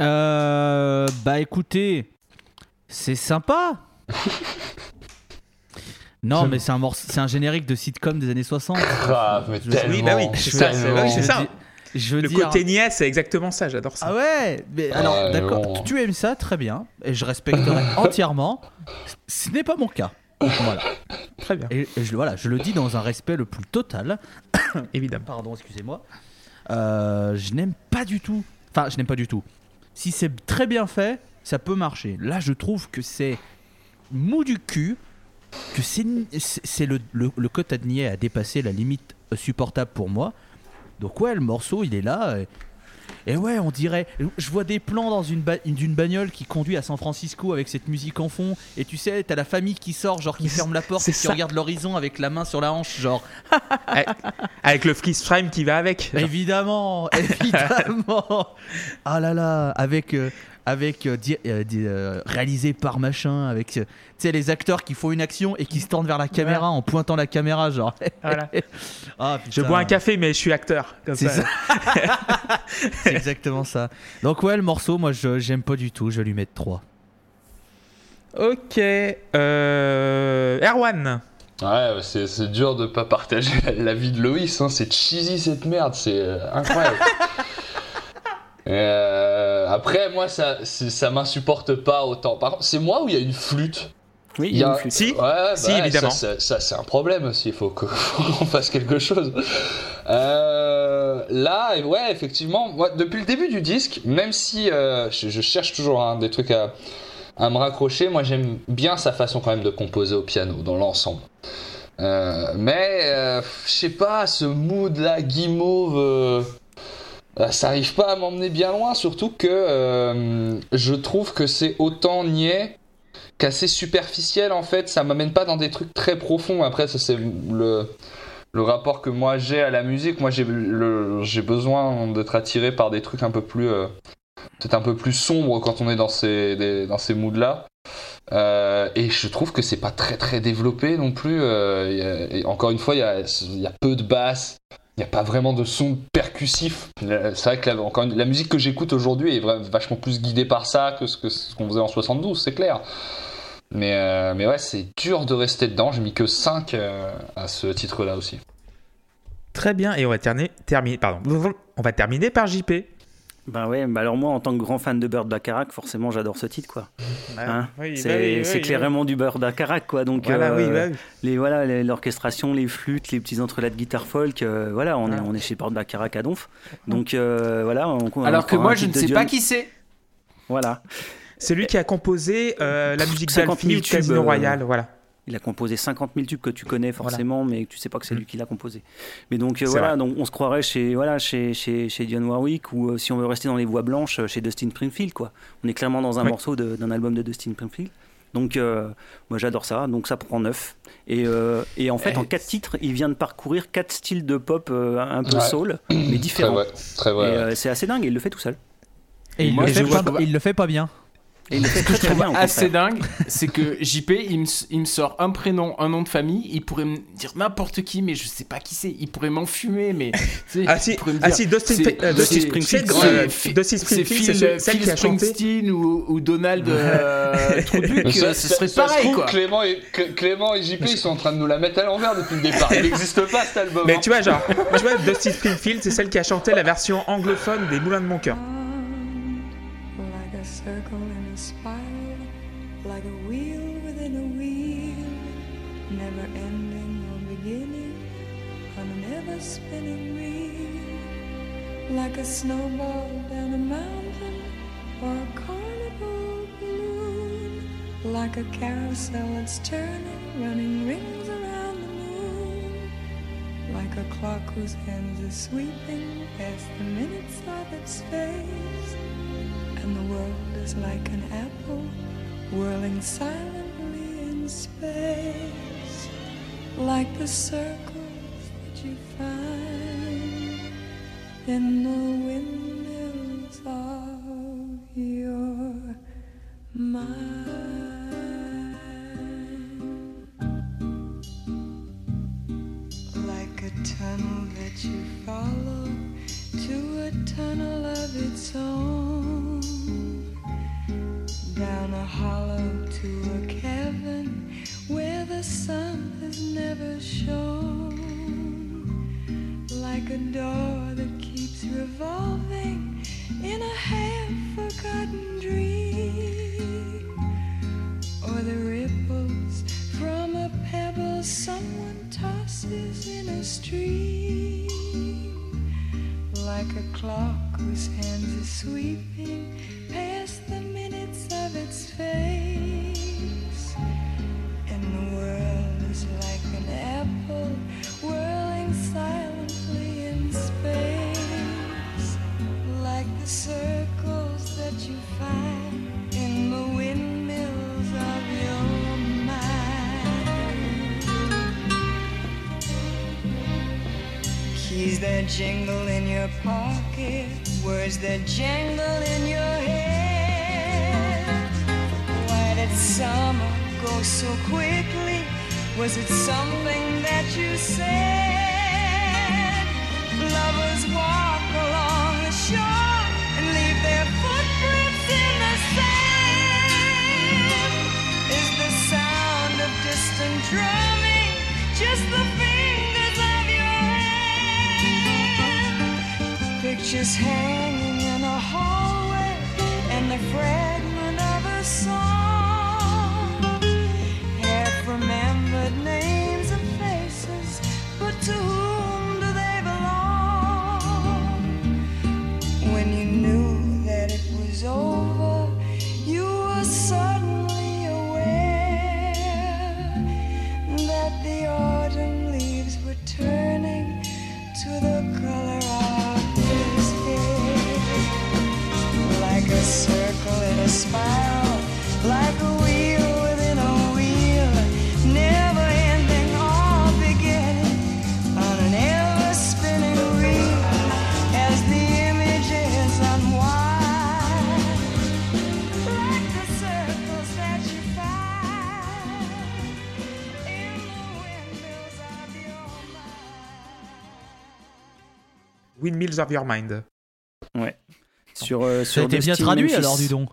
S2: Euh, bah écoutez, c'est sympa. non, mais c'est un morceau, c'est un générique de sitcom des années 60.
S5: Grave, mais tellement.
S4: Oui, bah oui, c'est ça, c'est- oui, c'est ça.
S2: Je veux
S4: Le
S2: dire.
S4: côté niais, c'est exactement ça. J'adore ça.
S2: Ah ouais, mais alors d'accord,
S5: bon.
S2: tu aimes ça très bien et je respecterai entièrement. Ce n'est pas mon cas. Voilà.
S4: Très bien,
S2: Et je, voilà, je le dis dans un respect le plus total.
S4: évidemment.
S2: Pardon, excusez-moi. Euh, je n'aime pas du tout. Enfin, je n'aime pas du tout. Si c'est très bien fait, ça peut marcher. Là, je trouve que c'est mou du cul, que c'est le, le, le niais a dépassé la limite supportable pour moi. Donc ouais, le morceau, il est là. Et ouais, on dirait. Je vois des plans dans une ba- bagnole qui conduit à San Francisco avec cette musique en fond. Et tu sais, t'as la famille qui sort, genre qui ferme la porte et qui regarde l'horizon avec la main sur la hanche, genre.
S4: avec, avec le freeze frame qui va avec. Genre,
S2: Évidemment, évidemment. Ah là là, avec. euh, avec euh, di- euh, di- euh, réalisé par machin avec euh, tu sais les acteurs qui font une action et qui se tendent vers la caméra en pointant la caméra genre
S4: Voilà.
S2: ah,
S4: Je bois un café, mais je suis acteur. Comme
S2: C'est
S4: ça.
S2: ça. C'est exactement ça. Donc ouais, le morceau, moi, je j'aime pas du tout. Je vais lui mettre 3.
S4: Ok. Euh... Erwan.
S5: Ouais, c'est c'est dur de pas partager la vie de Loïs, hein. c'est cheesy cette merde, c'est euh, incroyable. Euh, après, moi, ça, ça m'insupporte pas autant. Par contre, c'est moi où il y a une flûte?
S3: Oui,
S5: Il y a-
S3: une flûte.
S4: Si.
S5: Ouais, ouais,
S4: Si,
S5: bah,
S4: évidemment.
S5: Ça, ça- ça, c'est un problème aussi. Il faut qu'on fasse quelque chose. Euh, là, ouais, effectivement, moi, depuis le début du disque, même si euh, je, je cherche toujours hein, des trucs à, à me raccrocher, moi j'aime bien sa façon quand même de composer au piano dans l'ensemble. Euh, mais euh, je sais pas, ce mood là, guimauve. Euh, ça arrive pas à m'emmener bien loin, surtout que euh, je trouve que c'est autant niais qu'assez superficiel en fait. Ça m'amène pas dans des trucs très profonds. Après, ça c'est le, le rapport que moi j'ai à la musique. Moi j'ai besoin d'être attiré par des trucs un peu plus. euh, peut-être un peu plus sombres quand on est dans ces, dans ces moods là. Et je trouve que c'est pas très très développé non plus. Euh, encore une fois, il y a, peu de basses. Il n'y a pas vraiment de son percussif. Euh, C'est vrai que la, musique que j'écoute aujourd'hui est vachement plus guidée par ça que ce qu'on faisait en 72, c'est clair. Mais, euh, mais ouais, c'est dur de rester dedans. J'ai mis que 5 à ce titre-là aussi.
S4: Très bien. Et on va terminer, pardon. On va terminer par JP.
S3: Bah ouais, bah alors moi en tant que grand fan de Bird Bacharach, forcément j'adore ce titre quoi. Hein
S4: Oui,
S3: c'est
S4: bah oui, oui,
S3: c'est
S4: oui,
S3: clairement du Bird Bacharach quoi. Donc
S4: Voilà,
S3: euh,
S4: oui, bah oui.
S3: les voilà l'orchestration, les flûtes, les petits entrelacs de guitare folk, euh, voilà, on est on est chez Bird Bacharach à Donf. Donc euh, voilà. On, on
S1: Alors que moi, je ne sais pas qui c'est.
S3: Voilà.
S4: C'est lui qui a composé euh, la musique
S3: 50 000
S4: d'Alfie Casino
S3: euh,
S4: Royale. Voilà.
S3: Il a composé 50 000 tubes que tu connais forcément, mais que tu sais pas que c'est
S4: Mm.
S3: lui qui l'a composé. Mais donc euh, voilà,
S4: vrai.
S3: donc on se croirait chez voilà chez chez chez Dionne Warwick ou euh, si on veut rester dans les voix blanches euh, chez Dustin Springfield quoi. On est clairement dans un
S4: Oui.
S3: morceau d'un album de Dustin Springfield. Donc euh, moi j'adore ça, donc ça prend 9. Et, euh, et en fait en quatre titres, il vient de parcourir quatre styles de pop euh, un peu
S5: Ouais.
S3: soul, mais
S5: Très
S3: différents.
S5: vrai. Très vrai.
S3: Euh, c'est assez dingue, et il le fait tout seul.
S2: Et il,
S1: moi,
S2: le fait pas- il le fait pas bien.
S3: Et il fait
S1: Ce que
S3: très
S1: je
S3: très
S1: trouve
S3: bien. au
S1: assez dingue, c'est que JP, il me, il me sort un prénom, un nom de famille, il pourrait me dire n'importe qui, mais je sais pas qui c'est. Il pourrait m'enfumer, mais.
S4: Ah si, ah si, Dustin, Fa- euh, Dustin Springfield,
S1: c'est-
S4: euh,
S1: Phil,
S4: celle
S1: Phil
S4: qui a chanté.
S1: Springsteen ou, ou Donald euh, ce
S5: ça-
S1: serait
S5: ça se
S1: pareil
S5: trouve,
S1: quoi.
S5: Clément et, Clé- Clément et JP ils sont en train de nous la mettre à l'envers depuis le départ. Il n'existe pas cet album.
S4: Mais
S5: hein.
S4: tu vois, genre, tu vois, Dusty Springfield, c'est celle qui a chanté la version anglophone des Moulins de mon cœur.
S6: Like a snowball down a mountain or a carnival balloon, like a carousel that's turning, running rings around the moon. Like a clock whose hands are sweeping past the minutes of its face. And the world is like an apple whirling silently in space. Like the circles that you find in the windmills of your mind. Like a tunnel that you follow to a tunnel of its own, down a hollow to a cavern where the sun has never shone, like a door that revolving in a half-forgotten dream jingle in your pocket, words that jangle in your head. Why did summer go so quickly? Was it something that you said? just hang Windmills of Your Mind.
S3: Ouais. Sur, euh,
S2: Ça
S3: sur
S2: a été bien traduit
S3: Memphis.
S2: alors, du don.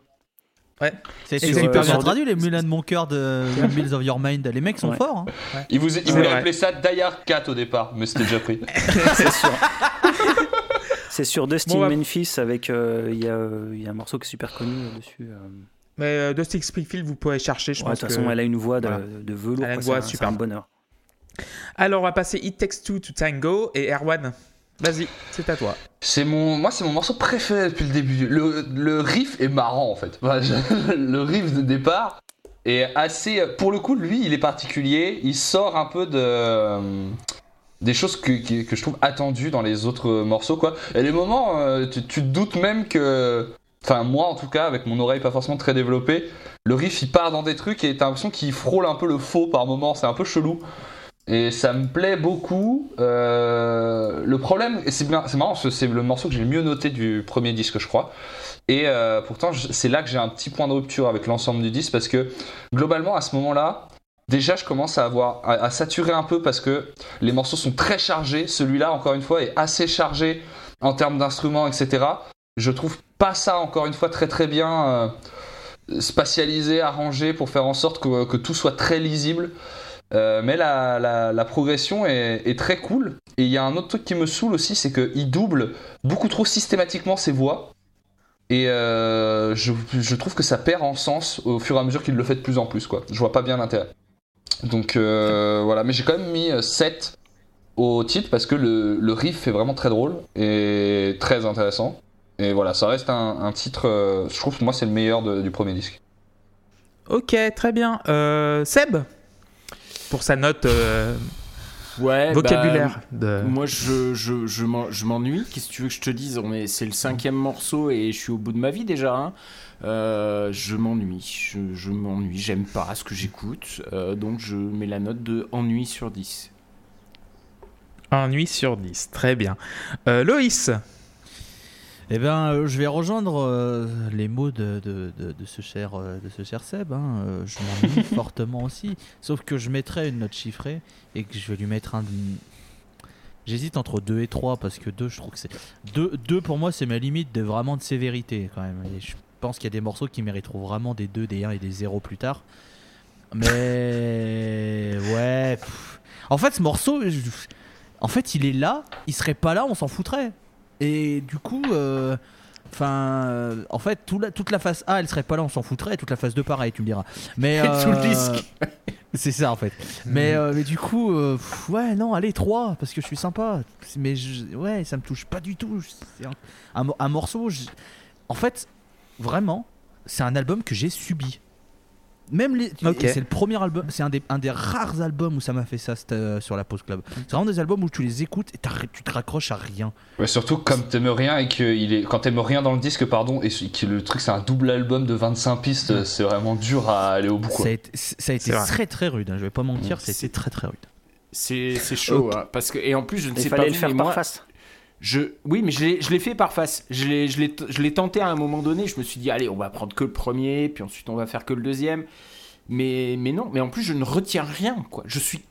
S4: Ouais.
S2: C'est
S3: Et
S2: super
S3: sur-
S2: bien traduit, les Mulan de mon cœur de Mills of Your Mind. Les mecs sont
S3: Ouais.
S2: forts. hein.
S5: Il, vous, il
S4: C'est
S5: voulait
S4: vrai.
S5: appeler ça Die Hard 4 au départ, mais c'était déjà pris.
S3: C'est sur... C'est sur Dustin
S4: Bon, bah-
S3: Memphis avec. euh, Il y, a, euh, il y a un morceau qui est super connu euh, dessus. euh.
S4: Mais euh, Dusty Springfield, vous pouvez chercher, je
S3: Ouais, de
S4: pense.
S3: toute
S4: que-
S3: façon, elle a une voix de,
S4: voilà.
S3: de velours.
S4: Elle a une voix superbe.
S3: un bonheur.
S4: Alors, on va passer It Takes Two to Tango et Erwan. Vas-y, c'est à toi.
S5: C'est mon, moi, c'est mon morceau préféré depuis le début. Le, le riff est marrant en fait. Le riff de départ est assez. Pour le coup, lui, il est particulier. Il sort un peu de euh, des choses que, que, que je trouve attendues dans les autres morceaux quoi. Et les moments, euh, tu, tu te doutes même que. Enfin, moi en tout cas, avec mon oreille pas forcément très développée, le riff il part dans des trucs et t'as l'impression qu'il frôle un peu le faux par moment. C'est un peu chelou. Et ça me plaît beaucoup. Euh, le problème, c'est marrant, c'est le morceau que j'ai le mieux noté du premier disque, je crois. Et euh, pourtant, c'est là que j'ai un petit point de rupture avec l'ensemble du disque, parce que globalement, à ce moment-là, déjà, je commence à avoir à saturer un peu parce que les morceaux sont très chargés. Celui-là, encore une fois, est assez chargé en termes d'instruments, etc. Je trouve pas ça, encore une fois, très très bien euh, spatialisé, arrangé pour faire en sorte que, que tout soit très lisible. Euh, mais la, la- progression est, très cool. Et il y a un autre truc qui me saoule aussi, c'est qu'il double beaucoup trop systématiquement ses voix. Et euh, je, je trouve que ça perd en sens au fur et à mesure qu'il le fait de plus en plus. Quoi. Je vois pas bien l'intérêt. Donc euh, voilà, mais j'ai quand même mis euh, 7 au titre parce que le, le riff est vraiment très drôle et très intéressant. Et voilà, ça reste un, un titre, je trouve que moi c'est le meilleur du premier disque.
S4: Ok, très bien. Seb? Pour sa note euh,
S1: Ouais,
S4: vocabulaire
S1: bah,
S4: de...
S1: Moi, je, je, je je m'ennuie. Qu'est-ce que tu veux que je te dise? On est- C'est le cinquième morceau et je suis au bout de ma vie déjà. hein. Euh, je m'ennuie. Je, je m'ennuie. J'aime pas ce que j'écoute. Euh, donc, je mets la note de ennui sur 10.
S4: Ennui sur 10. Très bien. Loïs?
S2: Eh ben, euh, je vais rejoindre euh, les mots de, de, de- de ce cher, euh, de ce cher Seb. hein. Euh, je m'ennuie fortement aussi. Sauf que je mettrai une note chiffrée et que je vais lui mettre un. J'hésite entre 2 et 3 parce que 2, je trouve que c'est. 2, 2 pour moi, c'est ma limite de vraiment de sévérité quand même. Et je pense qu'il y a des morceaux qui mériteront vraiment des 2, des 1 et des 0 plus tard. Mais. Ouais. pff. En fait, ce morceau. je- En fait, il est là. Il serait pas là, on s'en foutrait. Et du coup, euh, enfin, euh, en fait, tout la- toute la phase A, elle serait pas là, on s'en foutrait. Et toute la phase 2, pareil, tu me diras. Mais
S1: le
S2: euh,
S1: disque.
S2: C'est ça en fait. Mais, euh, mais du coup, pff, ouais, non, allez, 3, parce que je suis sympa. Mais je- ouais, ça me touche pas du tout. C'est un, un mo- un morceau, je- en fait, vraiment, c'est un album que j'ai subi. Même les. C'est le premier album, c'est un des, un des rares albums où ça m'a fait ça euh, sur la Pause Club. C'est vraiment des albums où tu les écoutes et tu te raccroches à rien.
S5: Ouais, surtout comme t'aimes rien et que il est quand t'aimes rien dans le disque pardon et que le truc c'est un double album de 25 pistes c'est vraiment dur à aller au bout quoi.
S2: Ça a été, ça a été
S4: C'est vrai.
S2: très très rude, hein, je vais pas mentir,
S1: Mm.
S2: c'était très très rude.
S1: C'est chaud, hein, parce que et en plus je ne sais pas
S3: fallait le faire par
S1: moi,
S3: face.
S1: Je oui mais je l'ai je l'ai fait par face. Je l'ai je l'ai je l'ai tenté à un moment donné. Je me suis dit allez on va prendre que le premier, puis ensuite on va faire que le deuxième. Mais mais non, mais en plus je ne retiens rien quoi. Je suis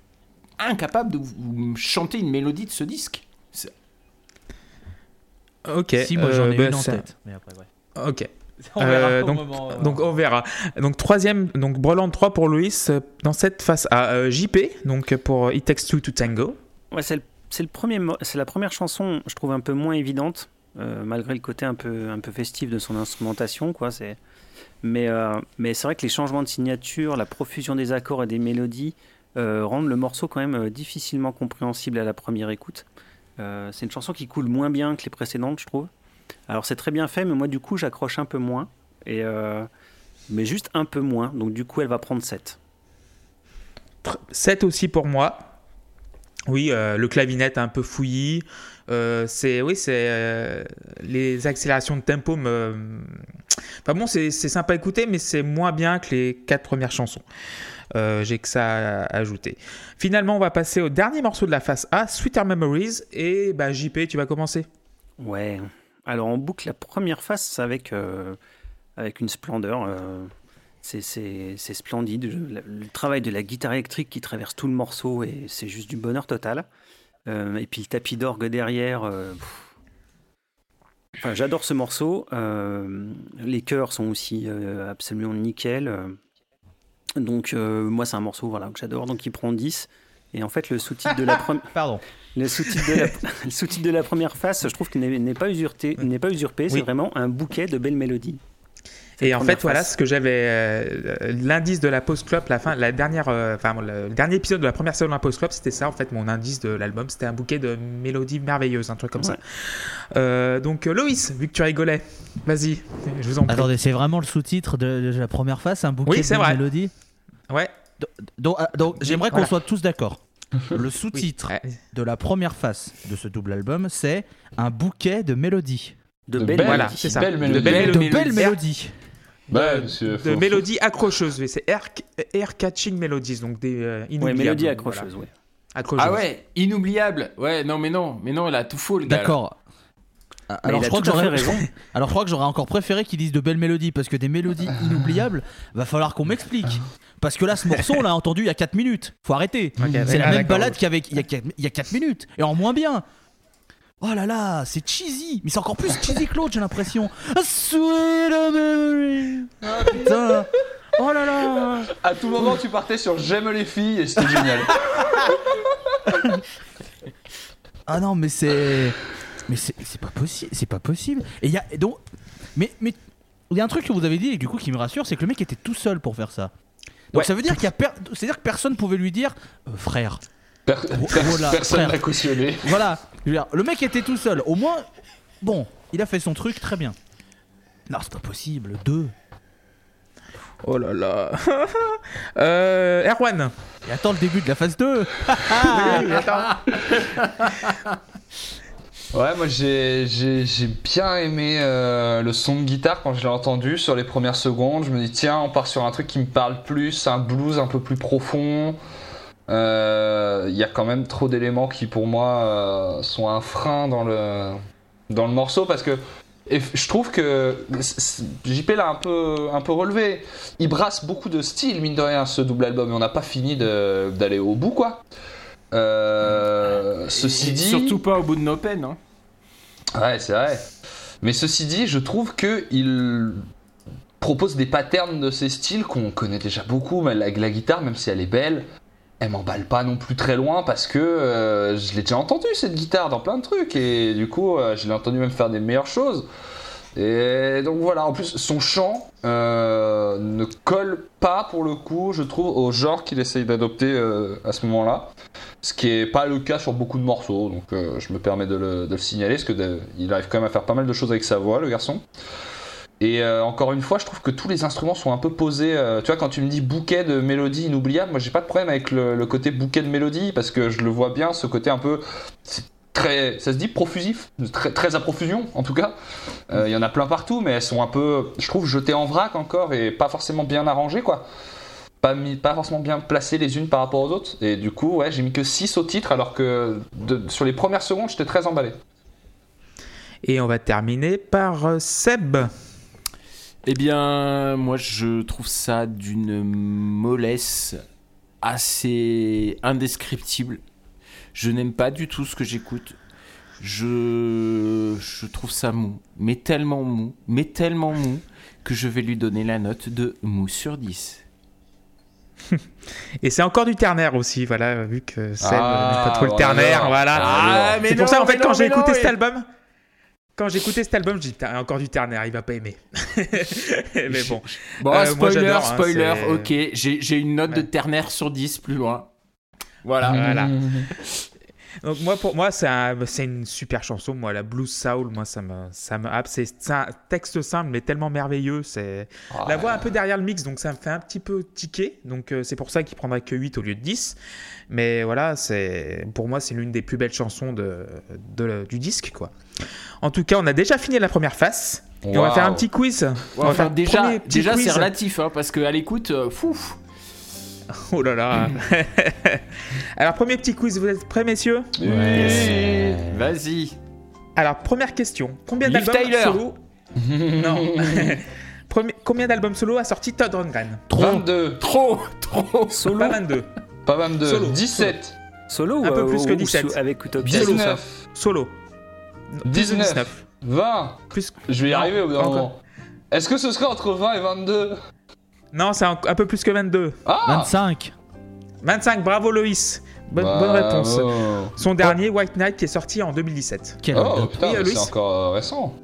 S1: incapable de vous chanter une mélodie de ce disque. C'est-
S4: Ok.
S2: Si, moi j'en
S4: euh,
S2: ai
S4: bah,
S2: une en tête. Mais après, ouais.
S4: Ok.
S2: On verra
S4: Euh, donc,
S2: moment, euh,
S4: donc on verra. Donc troisième, donc Broland 3 pour Louis euh, dans cette face à euh, JP, donc pour It Takes Two to Tango.
S3: Ouais, c'est le, c'est le premier, c'est la première chanson, je trouve un peu moins évidente, euh, malgré le côté un peu, un peu festif de son instrumentation, quoi. Mais, euh, mais c'est vrai que les changements de signature, la profusion des accords et des mélodies euh, rendent le morceau quand même difficilement compréhensible à la première écoute. C'est une chanson qui coule moins bien que les précédentes, je trouve. Alors c'est très bien fait, mais moi du coup j'accroche un peu moins, mais juste un peu moins. Donc du coup elle va prendre 7.
S4: 7 aussi pour moi. Oui, euh, le clavinet un peu fouillis. Euh, c'est oui, c'est euh, les accélérations de tempo me. Enfin bon, c'est sympa à écouter, mais c'est moins bien que les quatre premières chansons. Euh, J'ai que ça à ajouter. Finalement, on va passer au dernier morceau de la face A, Sweeter Memories. Et bah, JP, tu vas commencer.
S3: Ouais. Alors on boucle la première face avec, avec une splendeur. C'est- splendide. Le, le travail de la guitare électrique qui traverse tout le morceau et c'est juste du bonheur total. Euh, et puis le tapis d'orgue derrière. euh. Enfin, j'adore ce morceau. Euh, les chœurs sont aussi absolument nickel. Donc moi c'est un morceau voilà, que j'adore. Donc il prend 10. Et en fait le sous-titre de la première...
S2: Pardon.
S3: Le sous-titre de, la... le sous-titre de la première face, je trouve qu'il n'est pas usurpé. n'est pas usurpé. C'est vraiment un bouquet de belles mélodies.
S4: Et en fait, voilà ce que j'avais. euh, L'indice de la Pause Club, la fin, la dernière, euh, enfin, le dernier épisode de la première saison de la Pause Club, c'était ça, en fait, mon indice de l'album. C'était un bouquet de mélodies merveilleuses, un truc comme ça. Euh, donc, Loïs, vu que tu rigolais, vas-y, je vous en prie.
S2: Attendez, c'est vraiment le sous-titre de, de la première face, un bouquet
S4: Oui, c'est
S2: de
S4: vrai.
S2: mélodies
S4: Ouais.
S2: Donc, ah, donc, j'aimerais qu'on
S4: Voilà.
S2: soit tous d'accord. Le sous-titre de la première face de ce double album, c'est un bouquet de mélodies.
S3: De,
S5: De
S3: belles
S5: belles-
S4: Voilà, c'est ça.
S5: Belles
S4: De
S5: mélodies.
S4: belles
S2: de
S4: mélodies.
S2: belles mélodies.
S5: Bah, monsieur,
S4: de
S5: faut-
S4: mélodies accrocheuses, oui, c'est air, air catching melodies, donc des euh,
S3: Ouais,
S4: inoubliables.
S3: mélodies
S4: voilà.
S3: accrocheuses. ouais.
S4: Accrocheuses.
S1: Ah ouais, inoubliable. Ouais, non mais non, mais non, il a tout faux le gars.
S2: D'accord. Alors je, crois que j'aurais
S3: fait raison.
S2: Alors je crois que j'aurais encore préféré qu'ils disent de belles mélodies parce que des mélodies inoubliables, va falloir qu'on m'explique. Parce que là ce morceau on l'a entendu il y a 4 minutes. Faut arrêter. C'est la même balade qu'avec il y a 4, il y a 4 minutes et en moins bien. Oh là là, c'est cheesy, mais c'est encore plus cheesy que l'autre, j'ai l'impression. A sweet memory. Ah, putain. Oh là là.
S5: À tout moment, tu partais sur J'aime les filles et c'était génial.
S2: Ah non, mais c'est. Mais c'est pas possible, c'est pas possible. Et il y a. donc. Mais. Mais. Il y a un truc que vous avez dit et du coup qui me rassure, c'est que le mec était tout seul pour faire ça. Donc
S4: Ouais.
S2: ça veut dire qu'il y a per- c'est-à-dire que personne pouvait lui dire euh, frère.
S5: Per- per-
S2: Voilà,
S5: personne n'a cautionné.
S2: Voilà. Je veux dire, le mec était tout seul. Au moins, bon, il a fait son truc très bien. Non, c'est pas possible. Deux.
S4: Oh là là. euh, Erwan.
S2: Et attends le début de la phase 2
S4: Oui, attends.
S5: Ouais, moi j'ai j'ai- j'ai bien aimé euh, le son de guitare quand je l'ai entendu sur les premières secondes. Je me dis, tiens, on part sur un truc qui me parle plus, un blues un peu plus profond. Euh, Il y a quand même trop d'éléments qui, pour moi, euh, sont un frein dans le, dans le morceau parce que et je trouve que JP l'a un peu, un peu relevé. Il brasse beaucoup de styles, mine de rien, ce double album, et on n'a pas fini d'aller au bout, quoi. Euh, ceci dit.
S1: Surtout pas au bout de nos peines. Hein.
S5: Ouais, c'est vrai. Mais ceci dit, je trouve que il propose des patterns de ces styles qu'on connaît déjà beaucoup. Mais la, la guitare, même si elle est belle, elle m'emballe pas non plus très loin parce que euh, je l'ai déjà entendu cette guitare dans plein de trucs et du coup, euh, je l'ai entendu même faire des meilleures choses. Et donc voilà, en plus, son chant euh, ne colle pas pour le coup, je trouve, au genre qu'il essaye d'adopter à ce moment-là. Ce qui est pas le cas sur beaucoup de morceaux, donc je me permets de le, de le signaler, parce que de- il arrive quand même à faire pas mal de choses avec sa voix, le garçon. Et euh, encore une fois, je trouve que tous les instruments sont un peu posés. euh, tu vois, quand tu me dis bouquet de mélodies inoubliables, moi j'ai pas de problème avec le, côté bouquet de mélodies, parce que je le vois bien, ce côté un peu. Très, ça se dit profusif, très, à profusion en tout cas. Euh, Il y en a plein partout, mais elles sont un peu, je trouve, jetées en vrac encore et pas forcément bien arrangées quoi. pas, mis, pas forcément bien placées les unes par rapport aux autres. Et du coup, ouais, j'ai mis que 6 au titre, alors que sur les premières secondes, j'étais très emballé.
S4: Et on va terminer par Seb.
S1: Eh bien, moi, je trouve ça d'une mollesse assez indescriptible. Je n'aime pas du tout ce que j'écoute. Je, je trouve ça mou, mais tellement mou, mais tellement mou, que je vais lui donner la note de mou sur 10.
S4: Et c'est encore du ternaire aussi, voilà, vu que Seb
S5: Ah,
S4: pas trop le ternaire, voilà.
S5: Ah,
S1: mais
S4: c'est pour
S1: non,
S4: ça, en fait, quand j'ai écouté
S1: non,
S4: cet
S1: et-
S4: album, quand écouté cet album, je dis, encore du ternaire, il va pas aimer. mais bon.
S1: Bon,
S4: Euh, moi,
S1: spoiler,
S4: hein,
S1: spoiler, ok, j'ai j'ai une note de ternaire sur 10 plus loin. Voilà.
S4: Voilà. Donc moi pour moi c'est un- c'est une super chanson moi la blues soul moi ça me ça me happe c'est c'est un texte simple mais tellement merveilleux c'est la voix un peu derrière le mix donc ça me fait un petit peu tiquer donc euh, c'est pour ça qu'il prendra que 8 au lieu de 10 mais voilà c'est pour moi c'est l'une des plus belles chansons de, de- du disque quoi en tout cas on a déjà fini la première face et on va faire un petit quiz on va
S1: Enfin,
S4: faire un
S1: déjà,
S4: premier petit
S1: déjà c'est relatif, hein, parce qu'à l'écoute, euh, fouf.
S4: oh là là alors premier petit quiz vous êtes prêts messieurs?
S1: Ouais. Vas-y.
S4: Alors, première question. Combien d'albums solo Non. Premier- Combien d'albums solo a sorti Todd Rundgren?
S5: 22,
S1: Trop, trop.
S3: Solo,
S4: Pas 22.
S5: pas 22,
S4: Solo.
S5: 17,
S3: solo
S4: Un
S3: ou,
S4: peu
S3: euh,
S4: plus que
S3: ou
S4: 17.
S3: sous- avec Utopia.
S5: 19,
S4: Solo. Plus de
S5: 19, 20.
S4: Plus...
S5: Je vais y
S4: Non,
S5: arriver au bout d'un moment. Est-ce que ce serait entre 20 et 22
S4: Non, c'est un, un peu plus que 22.
S5: Ah
S2: 25.
S4: 25, bravo Loïs. Bonne,
S5: Bah,
S4: bonne réponse.
S5: oh.
S4: Son dernier, White Knight, qui est sorti en 2017.
S2: Quel
S5: Oh putain,
S4: Oui,
S5: c'est encore euh, récent.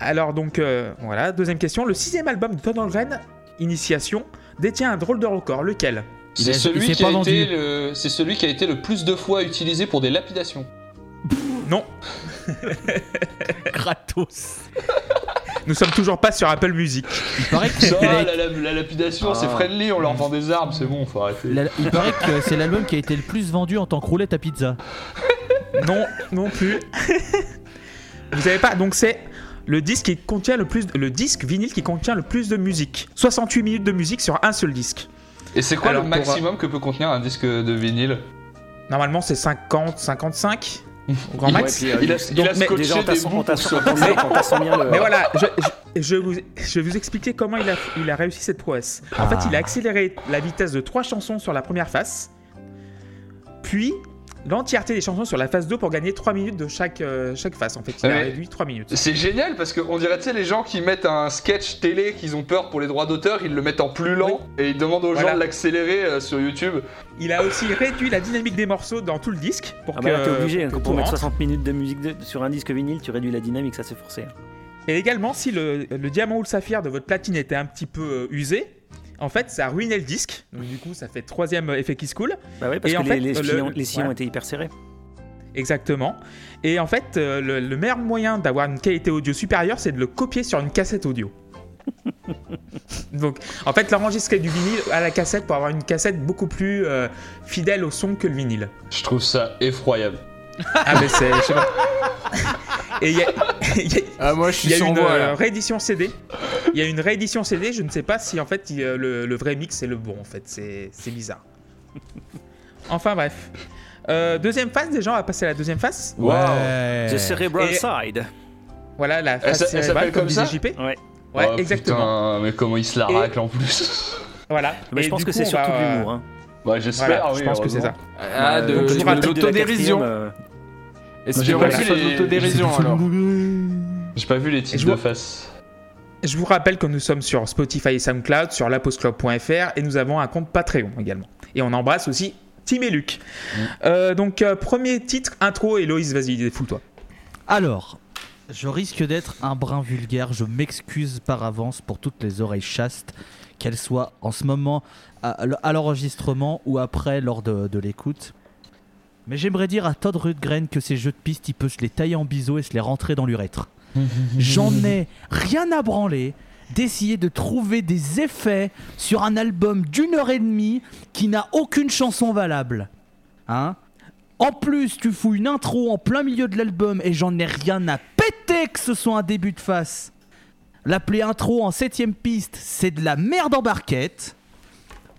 S4: Alors donc, euh, voilà, deuxième question. Le sixième album de Todd Rundgren, Initiation, détient un drôle de record. Lequel?
S5: Celui, qui a été le... c'est celui qui a été le plus de fois utilisé pour des lapidations.
S4: Non,
S2: Gratos.
S4: nous sommes toujours pas sur Apple Music.
S2: Il paraît que
S5: Ça, la, la- la lapidation, c'est
S3: Ah.
S5: friendly, on leur vend des armes, c'est bon, faut arrêter.
S2: la- il paraît que c'est l'album qui a été le plus vendu en tant que roulette à pizza.
S4: Non, non plus. Vous savez pas, donc c'est le disque qui contient le plus, le disque vinyle qui contient le plus de musique. 68 minutes de musique sur un seul disque.
S5: Et c'est quoi
S4: Alors,
S5: le
S4: pour-
S5: maximum que peut contenir un disque de vinyle?
S4: Normalement, c'est 50, 55 au grand
S5: Il-
S4: max.
S3: Ouais, puis, euh,
S5: Il a,
S3: donc,
S5: il a
S4: mais
S5: scotché
S3: Déjà, sent bien le.
S4: Mais voilà, je, je- je vous, je vais vous expliquer comment il a, il a réussi cette prouesse. En fait, il a accéléré la vitesse de trois chansons sur la première face, puis l'entièreté des chansons sur la phase 2 pour gagner 3 minutes de chaque, euh, chaque face. En fait, il a
S5: Ouais.
S4: réduit 3 minutes.
S5: C'est génial parce qu'on dirait, tu sais, les gens qui mettent un sketch télé qu'ils ont peur pour les droits d'auteur, ils le mettent en plus lent et ils demandent aux
S4: Voilà.
S5: gens de l'accélérer euh, sur YouTube.
S4: Il a aussi réduit la dynamique des morceaux dans tout le disque pour
S3: Ah
S4: que
S3: bah là, t'es obligé, hein,
S4: que
S3: pour,
S4: tout
S3: mettre
S4: rentre.
S3: 60 minutes de musique de- sur un disque vinyle, tu réduis la dynamique, ça c'est forcé. hein.
S4: Et également, si le, le diamant ou le saphir de votre platine était un petit peu euh, usé, en fait, ça ruinait le disque. Donc du coup, ça fait troisième effet qui se coule.
S3: Bah ouais, parce
S4: Et
S3: que
S4: en
S3: les,
S4: fait,
S3: les
S4: le-
S3: sillons, les sillons
S4: voilà.
S3: étaient hyper serrés.
S4: Exactement. Et en fait, euh, le, le meilleur moyen d'avoir une qualité audio supérieure, c'est de le copier sur une cassette audio. Donc, en fait, l'enregistrer du vinyle à la cassette pour avoir une cassette beaucoup plus euh, fidèle au son que le vinyle.
S5: Je trouve ça effroyable.
S4: Ah, mais c'est. je sais pas. Et il y a, il y a-
S1: Ah, moi, je suis
S4: y a
S1: sans
S4: une
S1: voix,
S4: euh,
S1: là.
S4: réédition CD. Il y a une réédition CD. Je ne sais pas si en fait il- euh, le, le vrai mix est le bon. En fait, c'est c'est bizarre. Enfin bref. Euh, deuxième phase, déjà, on va passer à la deuxième phase.
S2: Ouais.
S3: The Cerebral
S4: Et-
S3: Side.
S4: Voilà, la
S5: Elle
S4: phase
S5: elle
S4: cérébrale,
S5: s'appelle
S4: comme
S5: comme ça
S4: JP.
S3: Ouais.
S4: Ouais,
S5: Oh,
S4: exactement.
S5: Putain, mais comment il se la
S4: Et-
S5: racle en plus.
S4: Voilà.
S3: Mais
S4: Et
S3: je pense que c'est surtout de
S4: euh,
S3: l'humour. Hein.
S5: Ouais, j'espère.
S4: Voilà,
S5: oui,
S4: je pense que c'est ça.
S1: Ah, de,
S3: la
S1: l'autodérision. Espérons
S5: pas vu
S1: l'autodérision alors.
S5: J'ai pas vu les titres
S4: je
S5: de
S4: vois-
S5: face.
S4: Je vous rappelle que nous sommes sur Spotify et SoundCloud, sur laposclub.fr et nous avons un compte Patreon également. Et on embrasse aussi Tim et Luc.
S5: Mm.
S4: Euh, donc, euh, premier titre, intro, et Loïs, vas-y, défoule-toi.
S2: Alors, je risque d'être un brin vulgaire. Je m'excuse par avance pour toutes les oreilles chastes, qu'elles soient en ce moment à, à l'enregistrement ou après lors de, de l'écoute. Mais j'aimerais dire à Todd Rundgren que ces jeux de piste, il peut se les tailler en biseau et se les rentrer dans l'urètre. J'en ai rien à branler d'essayer de trouver des effets sur un album d'une heure et demie qui n'a aucune chanson valable. Hein? En plus, tu fous une intro en plein milieu de l'album et j'en ai rien à péter que ce soit un début de face. L'appeler intro en septième piste, c'est de la merde en barquette.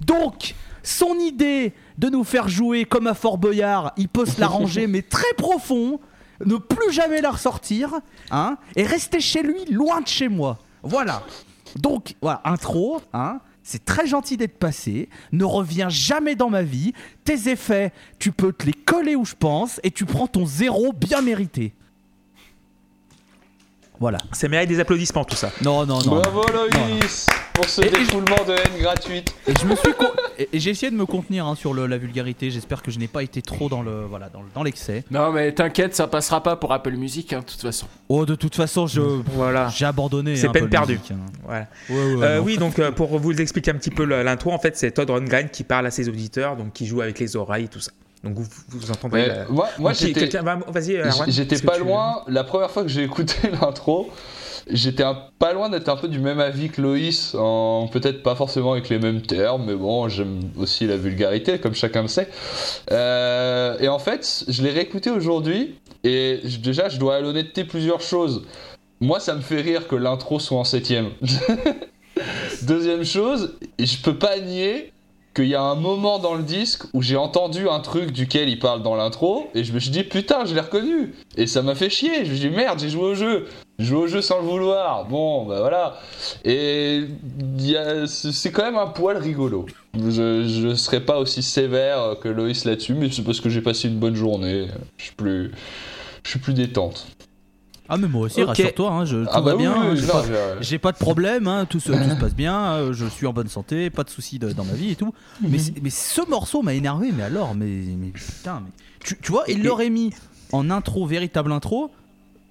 S2: Donc, son idée de nous faire jouer comme à Fort Boyard, il peut se l'arranger, mais très profond, ne plus jamais la ressortir, hein, et rester chez lui, loin de chez moi. Voilà. Donc, voilà, intro, hein. C'est très gentil d'être passé, ne reviens jamais dans ma vie. Tes effets, tu peux te les coller où je pense, et tu prends ton zéro bien mérité. Voilà.
S4: Ça mérite des applaudissements tout ça.
S2: Non, non, non.
S5: Bravo Loïs pour ce
S2: Et- et-
S5: défoulement de haine gratuite.
S2: Et je me suis con- et- et j'ai essayé de me contenir hein, sur le- la vulgarité. J'espère que je n'ai pas été trop dans le voilà dans, le- dans l'excès.
S1: Non, mais t'inquiète, ça passera pas pour Apple Music, hein, de toute façon.
S2: Oh, de toute façon, je
S4: Voilà.
S2: j'ai abandonné.
S4: C'est
S2: hein,
S4: peine perdue.
S2: Music, hein.
S4: Voilà.
S2: Ouais, ouais,
S4: Euh, oui, donc euh, pour vous expliquer un petit peu l'intro, en fait, c'est Todd Rundgren qui parle à ses auditeurs, donc qui joue avec les oreilles, tout ça. Donc vous, vous entendrez. La-
S5: moi, j'étais.
S4: Vas-y, euh,
S5: J'étais pas
S4: tu-
S5: loin, la première fois que j'ai écouté l'intro, j'étais pas loin d'être un peu du même avis que Loïs, en peut-être pas forcément avec les mêmes termes, mais bon, j'aime aussi la vulgarité, comme chacun le sait. Euh, et en fait, je l'ai réécouté aujourd'hui, et déjà, je dois à l'honnêteté plusieurs choses. Moi, ça me fait rire que l'intro soit en septième. Deuxième chose, je peux pas nier qu'il y a un moment dans le disque où j'ai entendu un truc duquel il parle dans l'intro et je me suis dit putain je l'ai reconnu. Et ça m'a fait chier. Je me suis dit merde j'ai joué au jeu. J'ai joué au jeu sans le vouloir. Bon bah voilà. Et c'est quand même un poil rigolo. Je, je serai pas aussi sévère que Loïs là-dessus mais c'est parce que j'ai passé une bonne journée. Je plus je suis plus détente
S2: Ah mais moi aussi, rassure-toi, hein, je, tout
S5: ah
S2: va
S5: bah oui,
S2: bien.
S5: oui,
S2: j'ai pas-
S5: j'ai-
S2: J'ai pas de problème, hein, tout, se, tout se passe bien, euh, je suis en bonne santé, pas de soucis de- dans ma vie et tout. Mais, c'est- mais ce morceau m'a énervé, mais alors, mais, mais putain, mais... Tu, tu vois, il
S4: Et-
S2: l'aurait mis en intro, véritable intro,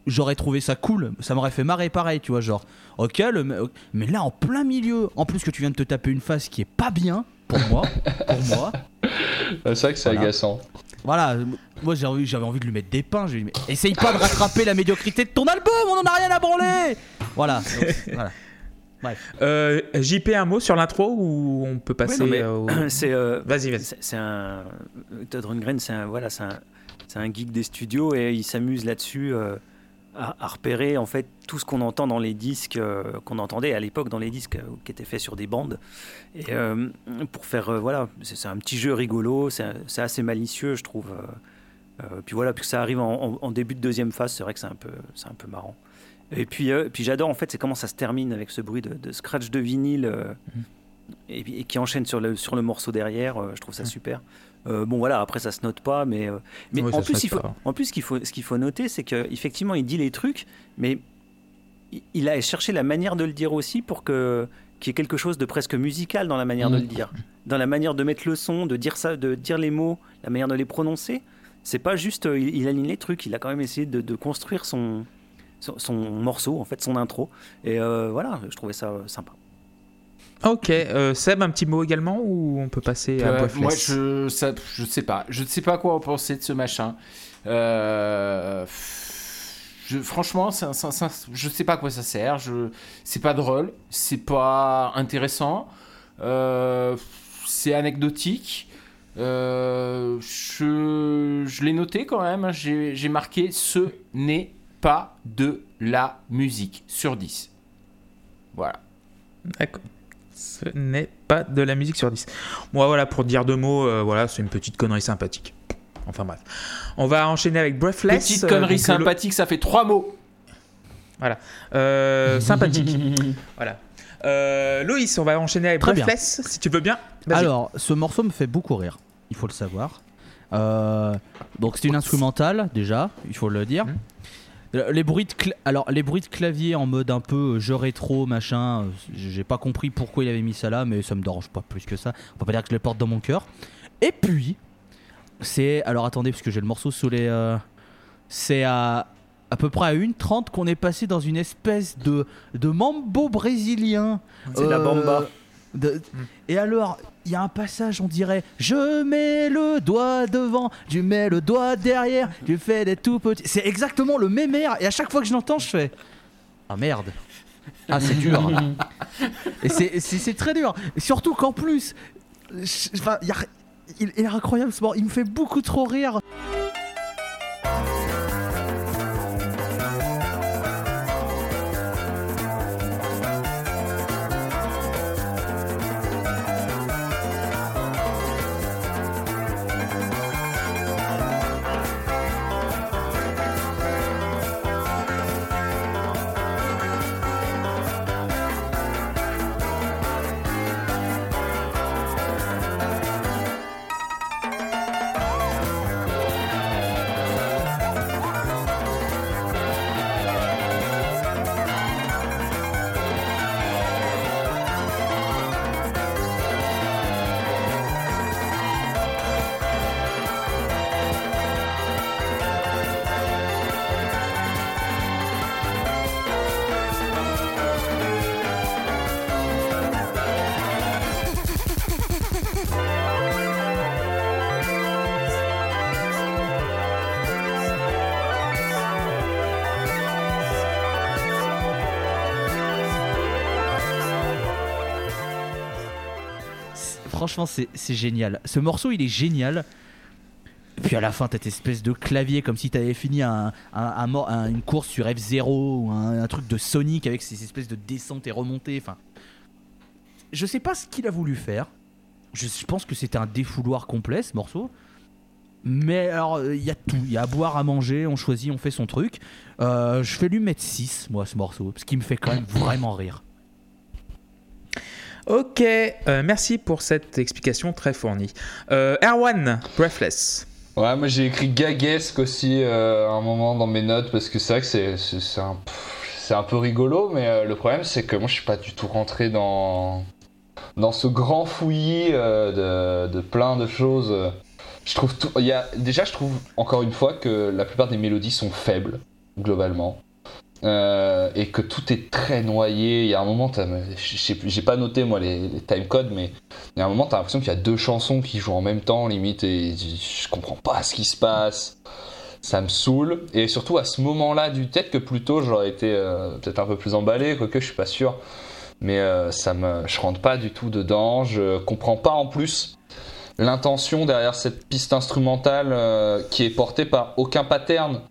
S2: j'aurais trouvé ça cool, ça m'aurait fait marrer pareil, tu vois, genre, ok, le, mais là en plein milieu, en plus que tu viens de te taper une face qui est pas bien, pour moi, pour moi,
S5: c'est vrai que c'est
S2: Voilà.
S5: agaçant
S2: voilà, euh, moi j'ai envie- j'avais envie de lui mettre des pains, je lui ai dit, mais essaye pas de rattraper la médiocrité de ton album, on en a rien à branler Voilà, donc, voilà.
S4: Euh, JP, un mot sur l'intro ou on peut passer
S3: Ouais,
S4: euh, au-
S3: c'est euh,
S4: Vas-y, vas-y.
S3: c'est un Todd Rundgren, c'est un voilà, c'est un, c'est un geek des studios et il s'amuse là-dessus euh, à, à repérer en fait tout ce qu'on entend dans les disques euh, qu'on entendait à l'époque dans les disques euh, qui étaient faits sur des bandes et euh, pour faire voilà, c'est un petit jeu rigolo, c'est assez malicieux je trouve. puis voilà, puis que ça arrive en, en- en début de deuxième phase, c'est vrai que c'est un peu, c'est un peu marrant. Et puis, puis j'adore en fait, c'est comment ça se termine avec ce bruit de, de scratch de vinyle euh, et, qui enchaîne sur le, sur le morceau derrière. je trouve ça super. Euh, bon voilà, après ça se note pas, mais, euh, mais
S4: Oui,
S3: en, plus, il faut, en plus ce qu'il faut, ce qu'il faut noter, c'est qu'effectivement il dit les trucs, mais il- il a cherché la manière de le dire aussi pour que qu'il y ait quelque chose de presque musical dans la manière de
S5: Mm.
S3: le dire, dans la manière de mettre le son, de dire ça, de dire les mots, la manière de les prononcer. C'est pas juste, euh, il, il aligne les trucs, il a quand même essayé de, de construire son, son, son morceau, en fait, son intro. Et voilà, je trouvais ça sympa.
S4: Ok, euh, Seb, un petit mot également ou on peut passer à
S1: Euh, moi, je, ça, je sais pas. Je ne sais pas quoi en penser de ce machin. Euh, je, franchement, ça, ça- ça- je sais pas à quoi ça sert. Je, c'est pas drôle. C'est pas intéressant. Euh, c'est anecdotique. Euh, je je l'ai noté quand même. hein. J'ai marqué ce n'est pas de la musique sur 10. Voilà.
S4: D'accord. Ce n'est pas de la musique sur 10. Moi, voilà, pour dire deux mots, euh, voilà, c'est une petite connerie sympathique. Enfin bref. On va enchaîner avec Breathless.
S1: Petite
S4: euh,
S1: connerie
S4: le-
S1: sympathique, ça fait trois mots.
S4: Euh, sympathique. voilà. Euh, Loïs, on va enchaîner avec
S2: Très bien.
S4: Breathless, si tu veux bien.
S2: Alors, ce morceau me fait beaucoup rire, il faut le savoir. Euh, donc c'est une instrumentale déjà, il faut le dire.
S4: Mhm.
S2: Euh, Les bruits de alors les bruits de clavier en mode un peu euh, jeu rétro machin, euh, j'ai pas compris pourquoi il avait mis ça là, mais ça me dérange pas plus que ça. On peut pas dire que je le porte dans mon cœur. Et puis c'est alors attendez parce que j'ai le morceau sous les euh, c'est à à peu près à 1h30 qu'on est passé dans une espèce de, de mambo brésilien.
S3: C'est la bamba.
S2: de- Et alors, il y a un passage, on dirait Je mets le doigt devant, je mets le doigt derrière, je fais des tout petits. C'est exactement le même air, et à chaque fois que je l'entends, je fais Ah merde Ah, c'est dur Et c'est- très dur Et surtout qu'en plus, je- enfin, il y a- il il est incroyable ce mort, il me fait beaucoup trop rire. Franchement, c'est génial. Ce morceau, il est génial. Puis à la fin, t'as cette espèce de clavier comme si t'avais fini un, une course sur F0 ou un, truc de Sonic avec ces espèces de descentes et remontées. Enfin, je sais pas ce qu'il a voulu faire. Je, pense que c'était un défouloir complet ce morceau. Mais alors, il y a tout. Il y a à boire, à manger, on choisit, on fait son truc. Euh, je vais lui mettre 6, moi, ce morceau. Parce qu'il me fait quand même vraiment rire.
S4: Ok, euh, merci pour cette explication très fournie. Euh, Erwan, Breathless.
S5: Ouais, moi j'ai écrit gaguesque aussi euh, à un moment dans mes notes parce que c'est vrai que c'est, un, un peu rigolo, mais le problème c'est que moi je suis pas du tout rentré dans, dans ce grand fouillis de, plein de choses. Je trouve y a, déjà, je trouve encore une fois que la plupart des mélodies sont faibles, globalement. Euh, et que tout est très noyé. Il y a un moment, j'ai pas noté moi les, les timecodes, mais il y a un moment, t'as l'impression qu'il y a deux chansons qui jouent en même temps, limite, et je comprends pas ce qui se passe. Ça me saoule. Et surtout à ce moment-là du peut-être que plus tôt j'aurais été euh, peut-être un peu plus emballé, quoique je suis pas sûr. Mais euh, ça me, je rentre pas du tout dedans. Je comprends pas en plus l'intention derrière cette piste instrumentale euh, qui est portée par aucun pattern.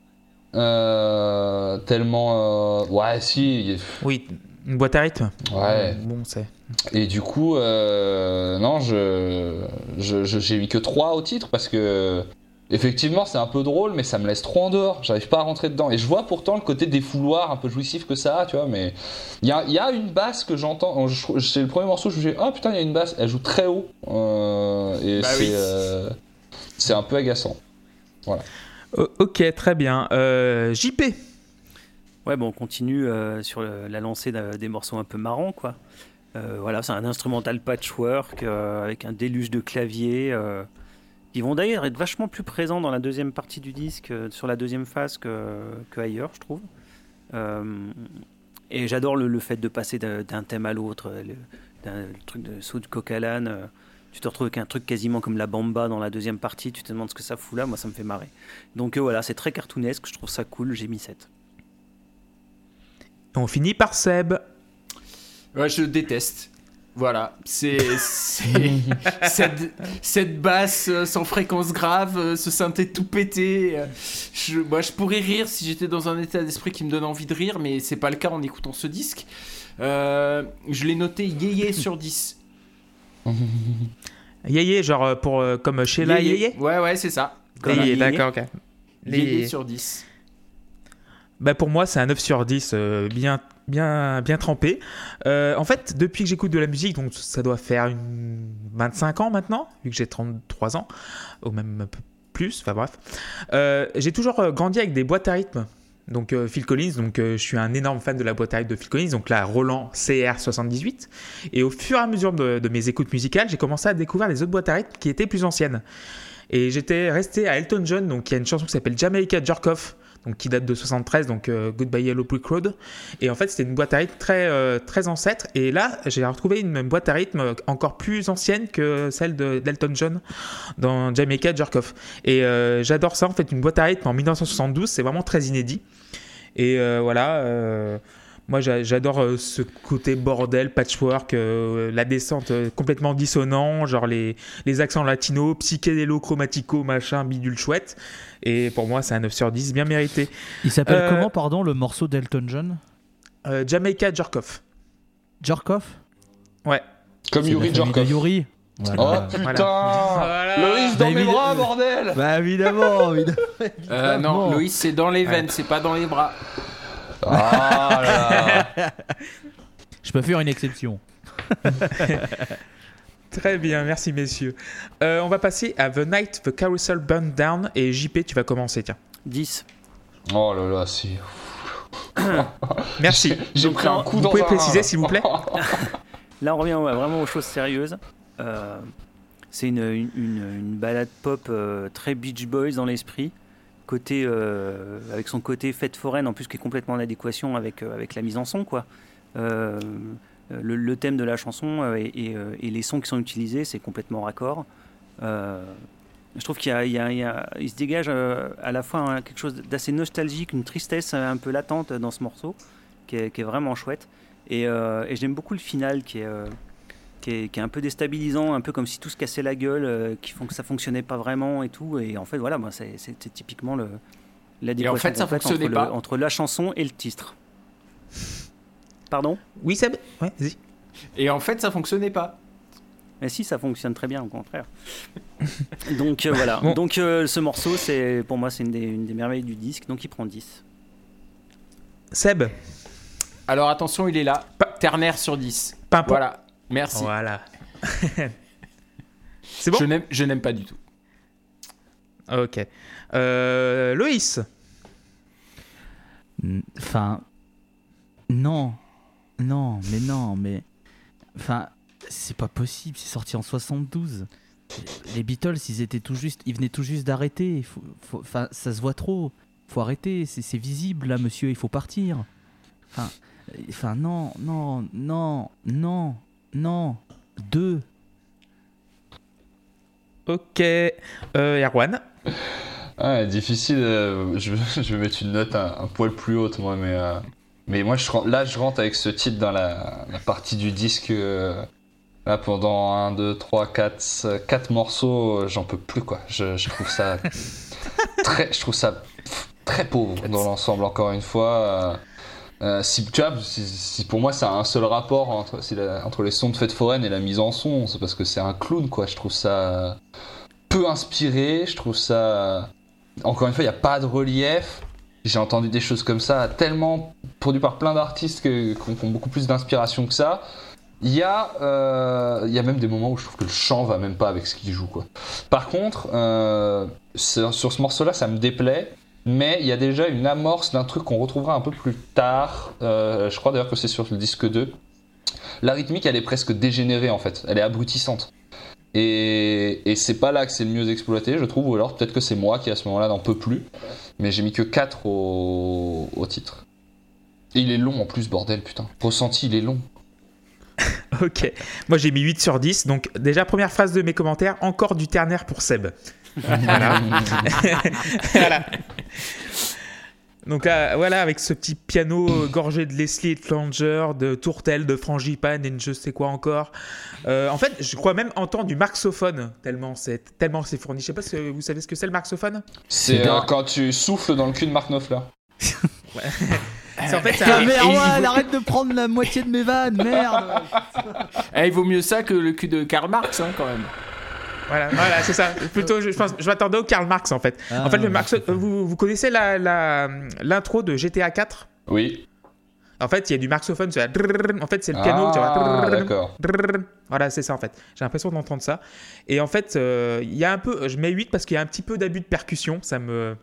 S5: Euh, tellement. euh, ouais, si.
S4: Oui, une boîte à rythme.
S5: Ouais.
S4: Bon, c'est.
S5: Et du coup, euh, non, je, je, je- j'ai mis que 3 au titre parce que effectivement c'est un peu drôle, mais ça me laisse trop en dehors. J'arrive pas à rentrer dedans. Et je vois pourtant le côté défouloir un peu jouissif que ça a, tu vois. Mais il y a, il y a une basse que j'entends. je- C'est le premier morceau. Je me dis, oh putain, il y a une basse. Elle joue très haut. Euh, et
S1: Bah
S5: c'est,
S1: oui.
S5: euh, c'est un peu agaçant.
S4: O- ok, très bien. Euh, JP.
S3: Ouais, bon, on continue euh, sur la lancée des morceaux un peu marrants, quoi. Euh, voilà, c'est un instrumental patchwork euh, avec un déluge de claviers euh, qui vont d'ailleurs être vachement plus présents dans la deuxième partie du disque, euh, sur la deuxième phase que, ailleurs, je trouve. Euh, et j'adore le, fait de passer d'un thème à l'autre, euh, le, truc de saut de coq euh, tu te retrouves avec un truc quasiment comme la bamba dans la deuxième partie, tu te demandes ce que ça fout là, moi ça me fait marrer. Donc euh, voilà, c'est très cartoonesque, je trouve ça cool, j'ai mis 7.
S4: On finit par Seb.
S1: Ouais, je déteste. Voilà, c'est cette, cette basse euh, sans fréquence grave, euh, ce synthé tout pété. Je, moi, je pourrais rire si j'étais dans un état d'esprit qui me donne envie de rire, mais c'est pas le cas en écoutant ce disque. Euh, je l'ai noté yéyé sur 10.
S4: Yéyé, genre euh, pour, euh, comme Sheila Yéyé
S1: Ouais, ouais, c'est ça.
S4: Yéyé, d'accord, ok. Les
S1: Yéyé sur 10.
S4: Bah pour moi, c'est un 9 sur 10, euh, bien, bien, bien trempé. Euh, en fait, depuis que j'écoute de la musique, donc ça doit faire une 25 ans maintenant, vu que j'ai 33 ans, ou même un peu plus, enfin bref. Euh, j'ai toujours euh, grandi avec des boîtes à rythme. Donc euh, Phil Collins, donc euh, je suis un énorme fan de la boîte à rythme de Phil Collins, donc la Roland CR78. Et au fur et à mesure de, mes écoutes musicales, j'ai commencé à découvrir les autres boîtes à rythme qui étaient plus anciennes. Et j'étais resté à Elton John, donc il y a une chanson qui s'appelle Jamaica Jerk Off, donc qui date de 73, donc euh, Goodbye Yellow Brick Road. Et en fait, c'était une boîte à rythme très, très ancêtre. Et là, j'ai retrouvé une boîte à rythme encore plus ancienne que celle de- d'Elton John dans Jamaica Jerk Off. Et j'adore ça, en fait, une boîte à rythme en 1972, c'est vraiment très inédit. Et euh, voilà. euh, moi, j'a- j'adore euh, ce côté bordel, patchwork, euh, la descente euh, complètement dissonant, genre les, les accents latinos, psychédélo, chromatico, machin, bidule chouette. Et pour moi, c'est un 9 sur 10, bien mérité.
S2: Il s'appelle
S4: Euh,
S2: comment, pardon, le morceau d'Elton John?
S4: Euh, Jamaica Jerkoff.
S2: Jerkoff
S4: Ouais.
S5: Comme Yuri Djorkov.
S2: Yuri.
S5: Oh
S2: Voilà.
S5: Loïs dans
S2: Bah,
S5: mes bras, bordel
S2: Bah évidemment, évidemment.
S1: Euh, non, Loïs, c'est dans les veines, c'est pas dans les bras.
S5: Ah là.
S2: Je peux faire une exception.
S4: Très bien, merci messieurs. Euh, on va passer à The Night the Carousel Burned Down et JP, tu vas commencer, tiens.
S3: 10.
S5: Oh là là, si.
S4: Merci.
S5: J'ai pris un coup
S4: Vous
S5: dans
S4: pouvez
S5: un-
S4: préciser, s'il vous plaît
S3: Là, on revient ouais, vraiment aux choses sérieuses. Euh, c'est une, une, balade pop euh, très Beach Boys dans l'esprit, côté euh, avec son côté fête foraine en plus qui est complètement en adéquation avec euh, avec la mise en son quoi. Le, thème de la chanson et, les sons qui sont utilisés, c'est complètement raccord. Je trouve qu'il se dégage à la fois hein, quelque chose d'assez nostalgique, une tristesse un peu latente dans ce morceau, qui est, vraiment chouette. Et, j'aime beaucoup le final qui est, qui est, qui est un peu déstabilisant, un peu comme si tout se cassait la gueule, euh, qui font que ça fonctionnait pas vraiment et tout. Et en fait, voilà, moi, c'est c'est- c'est typiquement le, l'adéquation
S1: fait, ça
S3: complète
S1: fonctionnait
S3: entre,
S1: pas.
S3: le- entre la chanson et le titre. Pardon?
S4: Oui, Seb Ouais, vas-y.
S1: Et en fait, ça fonctionnait pas.
S3: Mais si, ça fonctionne très bien, au contraire. donc euh, voilà.
S4: Bon.
S3: Donc euh, ce morceau, c'est pour moi, c'est une des, une des merveilles du disque. Donc il prend 10.
S4: Seb
S1: Alors attention, il est là.
S4: Pa-
S1: Ternaire sur 10.
S4: Pimpon.
S1: Voilà. Merci.
S4: Voilà. C'est bon
S1: Je n'aime- Je n'aime pas du tout.
S4: Ok. Euh, Loïs
S2: Enfin, non, non, mais non, mais, enfin, c'est pas possible. C'est sorti en 72. Les Beatles, ils étaient tout juste, ils venaient tout juste d'arrêter. Enfin, ça se voit trop. Faut arrêter. C'est c'est visible là, monsieur. Il faut partir. Enfin, enfin, non, non, non, non, non. Deux.
S4: Ok. Euh, Erwan
S5: Ah, difficile. euh, je, je vais mettre une note un, un poil plus haute, moi, mais, euh, mais moi, je, là, je rentre avec ce titre dans la, la partie du disque. euh, là, pendant 1, 2, 3, 4, 4 morceaux, j'en peux plus, quoi. Je, je trouve ça très, je trouve ça très pauvre dans l'ensemble, encore une fois. Euh, si, tu vois, pour moi ça a un seul rapport entre, les sons de fête foraine et la mise en son, c'est parce que c'est un clown, quoi. Je trouve ça peu inspiré, je trouve ça. Encore une fois, il n'y a pas de relief. J'ai entendu des choses comme ça, tellement produit par plein d'artistes qui ont, beaucoup plus d'inspiration que ça. Il y, a, euh, il y a même des moments où je trouve que le chant va même pas avec ce qu'il joue. Quoi. Par contre, euh, sur ce morceau-là, ça me déplaît, mais il y a déjà une amorce d'un truc qu'on retrouvera un peu plus tard. Euh, je crois d'ailleurs que c'est sur le disque 2. La rythmique, elle est presque dégénérée en fait, elle est abrutissante. Et, c'est pas là que c'est le mieux exploité, je trouve, ou alors peut-être que c'est moi qui à ce moment-là n'en peux plus. Mais j'ai mis que 4 au, au titre. Et il est long en plus, bordel, putain. Ressenti, il est long.
S4: Ok. Moi, j'ai mis 8 sur 10. Donc, déjà, première phrase de mes commentaires encore du ternaire pour Seb. Voilà. voilà. Donc là, voilà, avec ce petit piano gorgé de Leslie et de Flanger, de tourtelle, de frangipane et de je sais quoi encore. Euh, en fait, je crois même entendre du marxophone, tellement c'est tellement c'est fourni. Je sais pas si vous savez ce que c'est le marxophone?
S5: C'est euh, quand tu souffles dans le cul de Mark Knopfler.
S4: C'est en fait ça-
S2: Ah, Erwan,
S1: veut-
S2: arrête de prendre la moitié de mes vannes, merde.
S1: Eh, il vaut mieux ça que le cul de Karl Marx, hein, quand même.
S4: Voilà, voilà c'est ça. Plutôt, je, je pense, je m'attendais au Karl Marx en fait.
S2: Ah.
S4: En fait, le Marx, vous, vous connaissez la- la- l'intro de GTA 4
S5: Oui.
S4: En fait, il y a du marxophone. la drrrr. En fait, c'est le piano.
S5: Ah.
S4: Voilà, c'est ça en fait. J'ai l'impression d'entendre ça. Et en fait, euh, il y a un peu. Je mets 8 parce qu'il y a un petit peu d'abus de percussion. Ça me.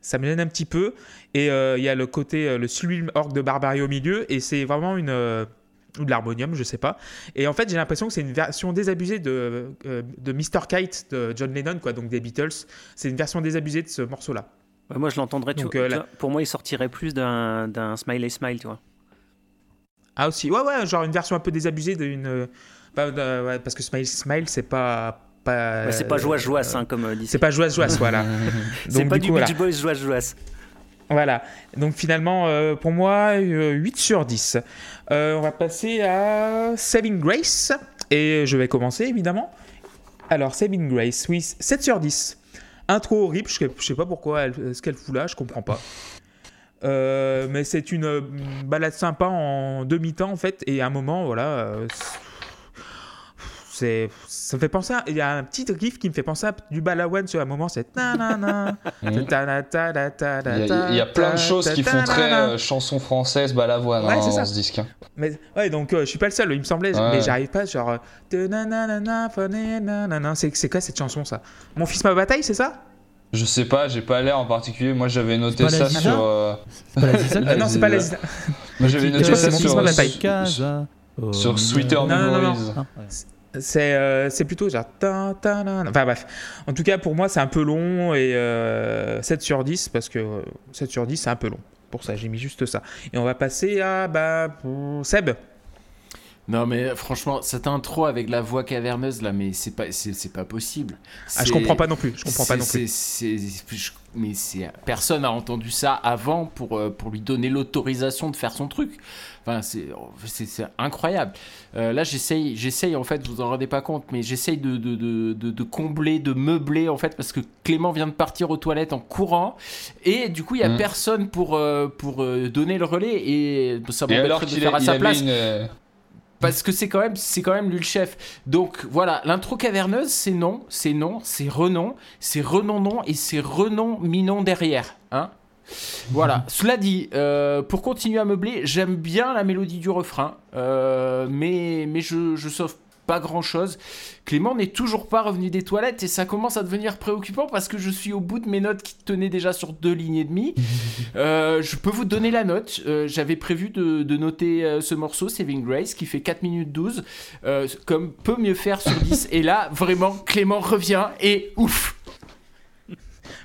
S4: Ça me gêne un petit peu. Et euh, il y a le côté, euh, le sublime orgue de Barbarie au milieu. Et c'est vraiment une. euh, ou de l'harmonium, je sais pas. Et en fait, j'ai l'impression que c'est une version désabusée de, euh, de Mr. Kite de John Lennon, quoi, donc des Beatles. C'est une version désabusée de ce morceau-là.
S3: Ouais, moi, je l'entendrais. vois,
S4: euh,
S3: Pour moi, il sortirait plus d'un d'un Smiley Smile, tu vois.
S4: Ah aussi, ouais, ouais, genre une version un peu désabusée d'une. bah, ouais, parce que Smile Smile, c'est pas. pas
S3: c'est pas joie joie hein, comme euh,
S4: C'est pas joie joie, voilà.
S3: C'est pas
S4: du
S3: du
S4: coup, voilà.
S3: Beach Boys joie joie.
S4: Voilà. Donc finalement, euh, pour moi, euh, 8 sur 10. Euh, on va passer à Saving Grace. Et je vais commencer, évidemment. Alors, Saving Grace, oui, 7 sur 10. Intro horrible, je sais, pas pourquoi, ce qu'elle fout là, je comprends pas. Euh, mais c'est une balade sympa en demi-temps, en fait. Et à un moment, voilà... c'est ça me fait penser à- il y a un petit riff qui me fait penser à du Balawan sur un moment c'est
S5: Mhm. Il y, a,
S4: ta
S5: il y a plein de choses qui font très euh, chanson française, balavoine
S4: Ouais,
S5: hein,
S4: c'est ça.
S5: dans ce disque. hein.
S4: mais ouais donc euh, je suis pas le seul il me semblait
S5: Ouais.
S4: mais j'arrive pas genre c'est c'est quoi cette chanson ça? Mon fils ma bataille c'est ça?
S5: Je sais pas, j'ai pas l'air en particulier. Moi j'avais noté ça sur. euh,
S2: C'est pas la Ziza
S4: non c'est pas la.
S5: Moi j'avais noté ça sur. Sur
S2: milieu.
S5: Sweeter. Memories.
S4: C'est euh, c'est plutôt genre ta, ta, na, na. enfin bref en tout cas pour moi c'est un peu long et euh, 7 sur 10 parce que euh, 7 sur 10 c'est un peu long pour ça j'ai mis juste ça et on va passer à bah Seb
S1: Non mais franchement, cette intro avec la voix caverneuse là, mais c'est pas, c'est, c'est pas possible.
S4: Ah, je comprends pas non plus. Je comprends pas non plus.
S1: c'est- je- mais personne n'a entendu ça avant pour euh, pour lui donner l'autorisation de faire son truc. Enfin, c'est incroyable. Euh, là, j'essaye, j'essaye en fait, vous en rendez pas compte, mais j'essaye de de, de, de, de combler, de meubler en fait, parce que Clément vient de partir aux toilettes en courant et du coup, il y a
S5: Mm.
S1: personne pour euh, pour euh, donner le relais et ça m'embêterait de faire à sa place
S5: une.
S1: parce que c'est quand même c'est quand même lui le chef. Donc voilà, l'intro caverneuse, c'est non, c'est non, c'est renom, c'est renom non et c'est renom minon derrière, hein. Voilà. Cela dit, euh, pour continuer à meubler, j'aime bien la mélodie du refrain, euh, mais mais je je sauve pas grand chose. Clément n'est toujours pas revenu des toilettes et ça commence à devenir préoccupant parce que je suis au bout de mes notes qui tenaient déjà sur deux lignes et demie. Euh, je peux vous donner la note. Euh, J'avais prévu de, de noter euh, ce morceau, Saving Grace, qui fait 4 minutes 12, euh, comme peut mieux faire sur 10. et là, vraiment, Clément revient et ouf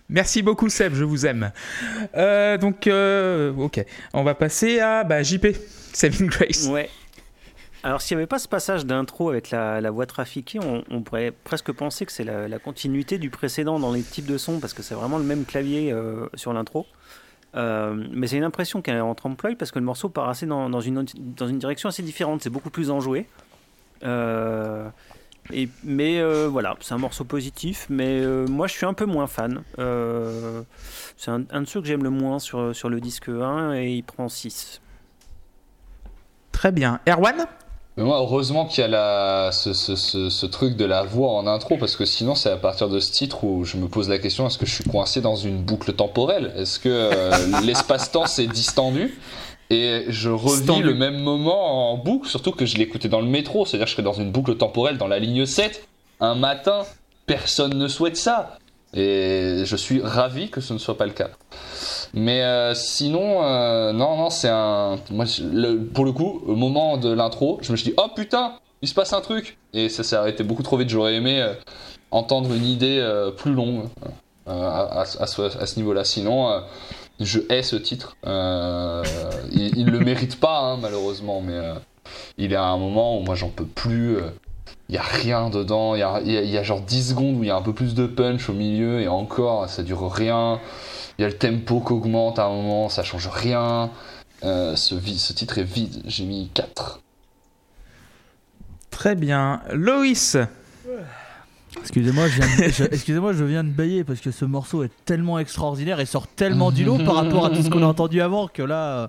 S4: Merci beaucoup Seb, je vous aime. Euh, donc, euh, ok, on va passer à bah, JP, Saving Grace.
S3: Ouais. Alors, s'il n'y avait pas ce passage d'intro avec la, voix trafiquée, on, pourrait presque penser que c'est la, continuité du précédent dans les types de sons, parce que c'est vraiment le même clavier euh, sur l'intro. Mais c'est une impression qu'elle est en trompe-l'œil parce que le morceau part assez dans, une, dans une direction assez différente. C'est beaucoup plus enjoué. Euh, et, mais euh, voilà, c'est un morceau positif, mais euh, moi je suis un peu moins fan. Euh, c'est un, un de ceux que j'aime le moins sur, sur le disque 1 et il prend 6.
S4: Très bien. Erwan?
S5: Mais moi, heureusement qu'il y a la, ce, ce- ce- ce truc de la voix en intro, parce que sinon, c'est à partir de ce titre où je me pose la question est-ce que je suis coincé dans une boucle temporelle? Est-ce que euh, l'espace-temps s'est distendu? Et je revis le même moment en boucle, surtout que je l'écoutais dans le métro, c'est-à-dire que je serais dans une boucle temporelle dans la ligne 7. Un matin, personne ne souhaite ça. Et je suis ravi que ce ne soit pas le cas. Mais euh, sinon, euh, non, non, c'est un. Moi, le- pour le coup, au moment de l'intro, je me suis dit, oh putain, il se passe un truc. Et ça s'est arrêté beaucoup trop vite. J'aurais aimé euh, entendre une idée plus longue à, à- à ce, à ce niveau-là. Sinon, je hais ce titre. Euh, il, il le mérite pas, hein, malheureusement, mais euh, il est à un moment où moi j'en peux plus. euh, il y a rien dedans, il y a, genre 10 secondes où il y a un peu plus de punch au milieu et encore ça dure rien. Il y a le tempo qui augmente à un moment, ça change rien. Ce, ce titre est vide, j'ai mis 4.
S4: Très bien. Loïs
S2: Excusez-moi, je, viens de- je- excusez-moi, je viens de bailler parce que ce morceau est tellement extraordinaire et sort tellement du lot par rapport à tout ce qu'on a entendu avant que là. euh,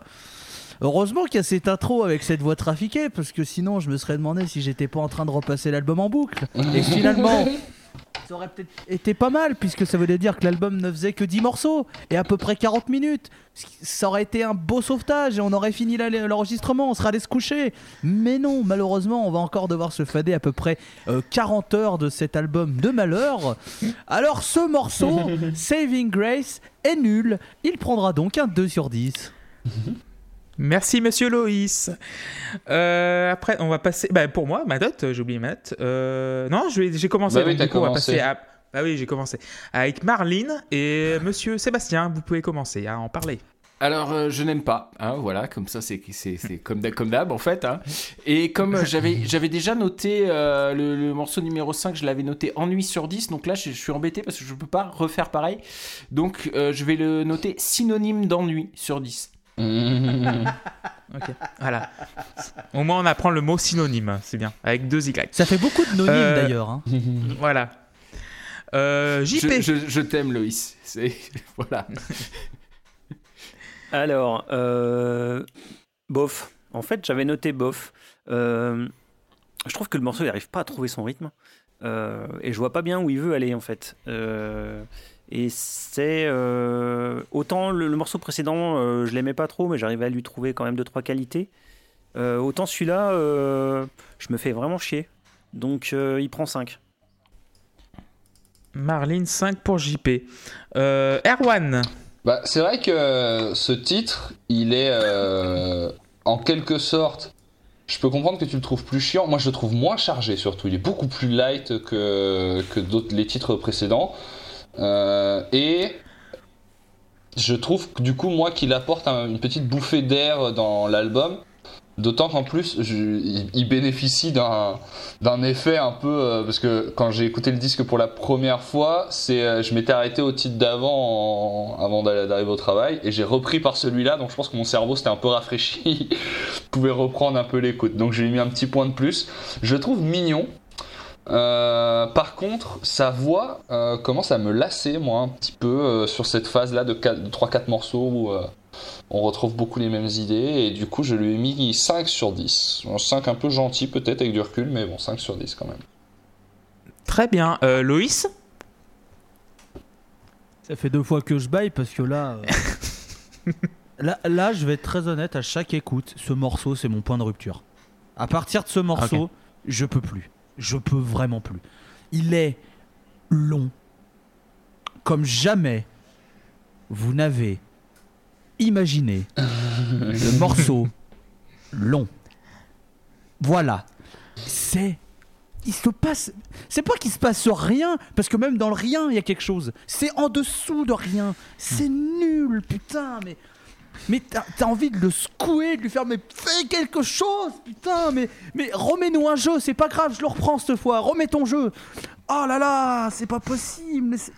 S2: Heureusement qu'il y a cette intro avec cette voix trafiquée parce que sinon je me serais demandé si j'étais pas en train de repasser l'album en boucle. Et finalement, ça aurait peut-être été pas mal puisque ça voulait dire que l'album ne faisait que 10 morceaux et à peu près 40 minutes. Ça aurait été un beau sauvetage et on aurait fini l'enregistrement, on serait allé se coucher. Mais non, malheureusement, on va encore devoir se fader à peu près euh, 40 heures de cet album de malheur. Alors ce morceau, Saving Grace, est nul. Il prendra donc un 2 sur 10.
S4: Merci, monsieur Loïs. Euh, après, on va passer. Bah, pour moi, ma note, j'ai oublié ma note. Euh, non, j'ai commencé.
S5: Bah oui,
S4: donc, on va passer à. Bah oui, j'ai commencé. Avec Marline et monsieur Sébastien, vous pouvez commencer à en parler.
S1: Alors, euh, je n'aime pas, hein, voilà, comme ça, c'est comme d'hab, en fait. hein. Et comme j'avais j'avais déjà noté euh, le, le morceau numéro 5, je l'avais noté ennui sur 10, donc là, je, je suis embêté parce que je ne peux pas refaire pareil. Donc, euh, je vais le noter synonyme d'ennui sur 10.
S4: Voilà. Au moins, on apprend le mot synonyme, c'est bien, avec deux Y.
S2: Ça fait beaucoup de nonymes
S4: Euh,
S2: d'ailleurs. hein.
S4: Voilà. Euh,
S1: Je,
S4: JP.
S1: je- je t'aime, Loïs. C'est- Voilà.
S3: Alors, euh, bof. En fait, j'avais noté bof. Euh, je trouve que le morceau, il n'arrive pas à trouver son rythme. Euh, et je vois pas bien où il veut aller, en fait. Euh, et c'est. euh, autant le, le morceau précédent, euh, je l'aimais pas trop, mais j'arrivais à lui trouver quand même deux, trois qualités. Euh, autant celui-là, euh, je me fais vraiment chier. Donc, euh, il prend 5.
S4: Marline, 5 pour JP. Euh, Erwan.
S5: Bah, c'est vrai que ce titre, il est euh, en quelque sorte. Je peux comprendre que tu le trouves plus chiant. Moi, je le trouve moins chargé surtout. Il est beaucoup plus light que, que d'autres les titres précédents. Euh, et je trouve du coup, moi, qu'il apporte un- une petite bouffée d'air dans l'album. D'autant qu'en plus, je- il, bénéficie d'un d'un effet un peu euh, parce que quand j'ai écouté le disque pour la première fois, c'est euh, je m'étais arrêté au titre d'avant avant d'arriver au travail et j'ai repris par celui-là. Donc je pense que mon cerveau s'était un peu rafraîchi, pouvait reprendre un peu l'écoute. Donc j'ai mis un petit point de plus. Je trouve mignon. Euh, par contre, sa voix euh, commence à me lasser, moi, un petit peu euh, sur cette phase-là de, 3-4 morceaux où euh, on retrouve beaucoup les mêmes idées. Et du coup, je lui ai mis 5 sur 10. Bon, 5 un peu gentil, peut-être, avec du recul, mais bon, 5 sur 10 quand même.
S4: Très bien. Euh, Loïs?
S2: Ça fait deux fois que je baille parce que là, euh, là, là, je vais être très honnête. À chaque écoute, ce morceau, c'est mon point de rupture. À partir de ce morceau, je peux plus. Je peux vraiment plus. Il est long, comme jamais vous n'avez imaginé le morceau long. Voilà. C'est il se passe. C'est pas qu'il se passe rien, parce que même dans le rien, il y a quelque chose. C'est en dessous de rien. C'est nul, putain, mais. Mais t'as envie de le secouer, de lui faire mais fais quelque chose, putain, mais mais remets-nous un jeu, c'est pas grave, je le reprends cette fois, remets ton jeu. Oh là là, c'est pas possible, mais c'est-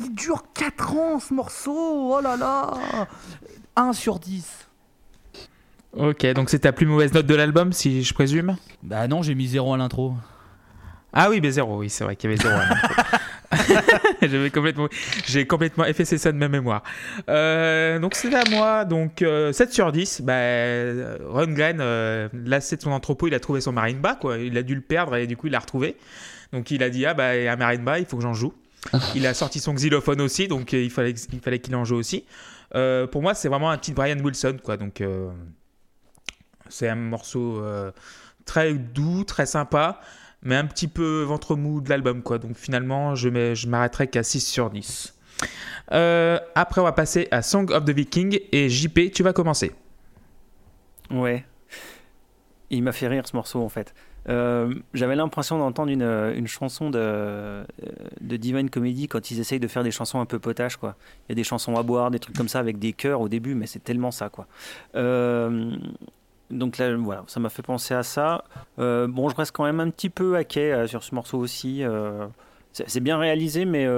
S2: il dure 4 ans ce morceau, oh là là. 1 sur 10.
S4: Ok, donc c'est ta plus mauvaise note de l'album, si je présume?
S2: Bah non, j'ai mis 0 à l'intro.
S4: Ah oui, mais zéro, oui, c'est vrai qu'il y avait zéro. J'avais complètement, j'ai complètement effacé ça de ma mémoire. Euh, donc c'est à moi, donc euh, 7 sur 10. Bah, euh, Rundgren, euh, lassé de son entrepôt, il a trouvé son marimba, quoi. Il a dû le perdre et du coup il l'a retrouvé. Donc il a dit ah bah un marimba, il faut que j'en joue. Il a sorti son xylophone aussi, donc euh, il fallait, il fallait qu'il en joue aussi. Euh, pour moi, c'est vraiment un petit Brian Wilson, quoi. Donc euh, c'est un morceau euh, très doux, très sympa mais un petit peu ventre mou de l'album quoi. Donc finalement, je, m'arrêterai qu'à 6 sur 10. Euh, après, on va passer à Song of the Viking et JP, tu vas commencer.
S3: Ouais. Il m'a fait rire ce morceau en fait. Euh, J'avais l'impression d'entendre une, chanson de, euh, de Divine Comedy quand ils essayent de faire des chansons un peu potaches quoi. Il y a des chansons à boire, des trucs comme ça avec des chœurs au début, mais c'est tellement ça quoi. Euh, donc là, voilà, ça m'a fait penser à ça. Euh, bon, je reste quand même un petit peu à quai euh, sur ce morceau aussi. Euh, c'est bien réalisé, mais,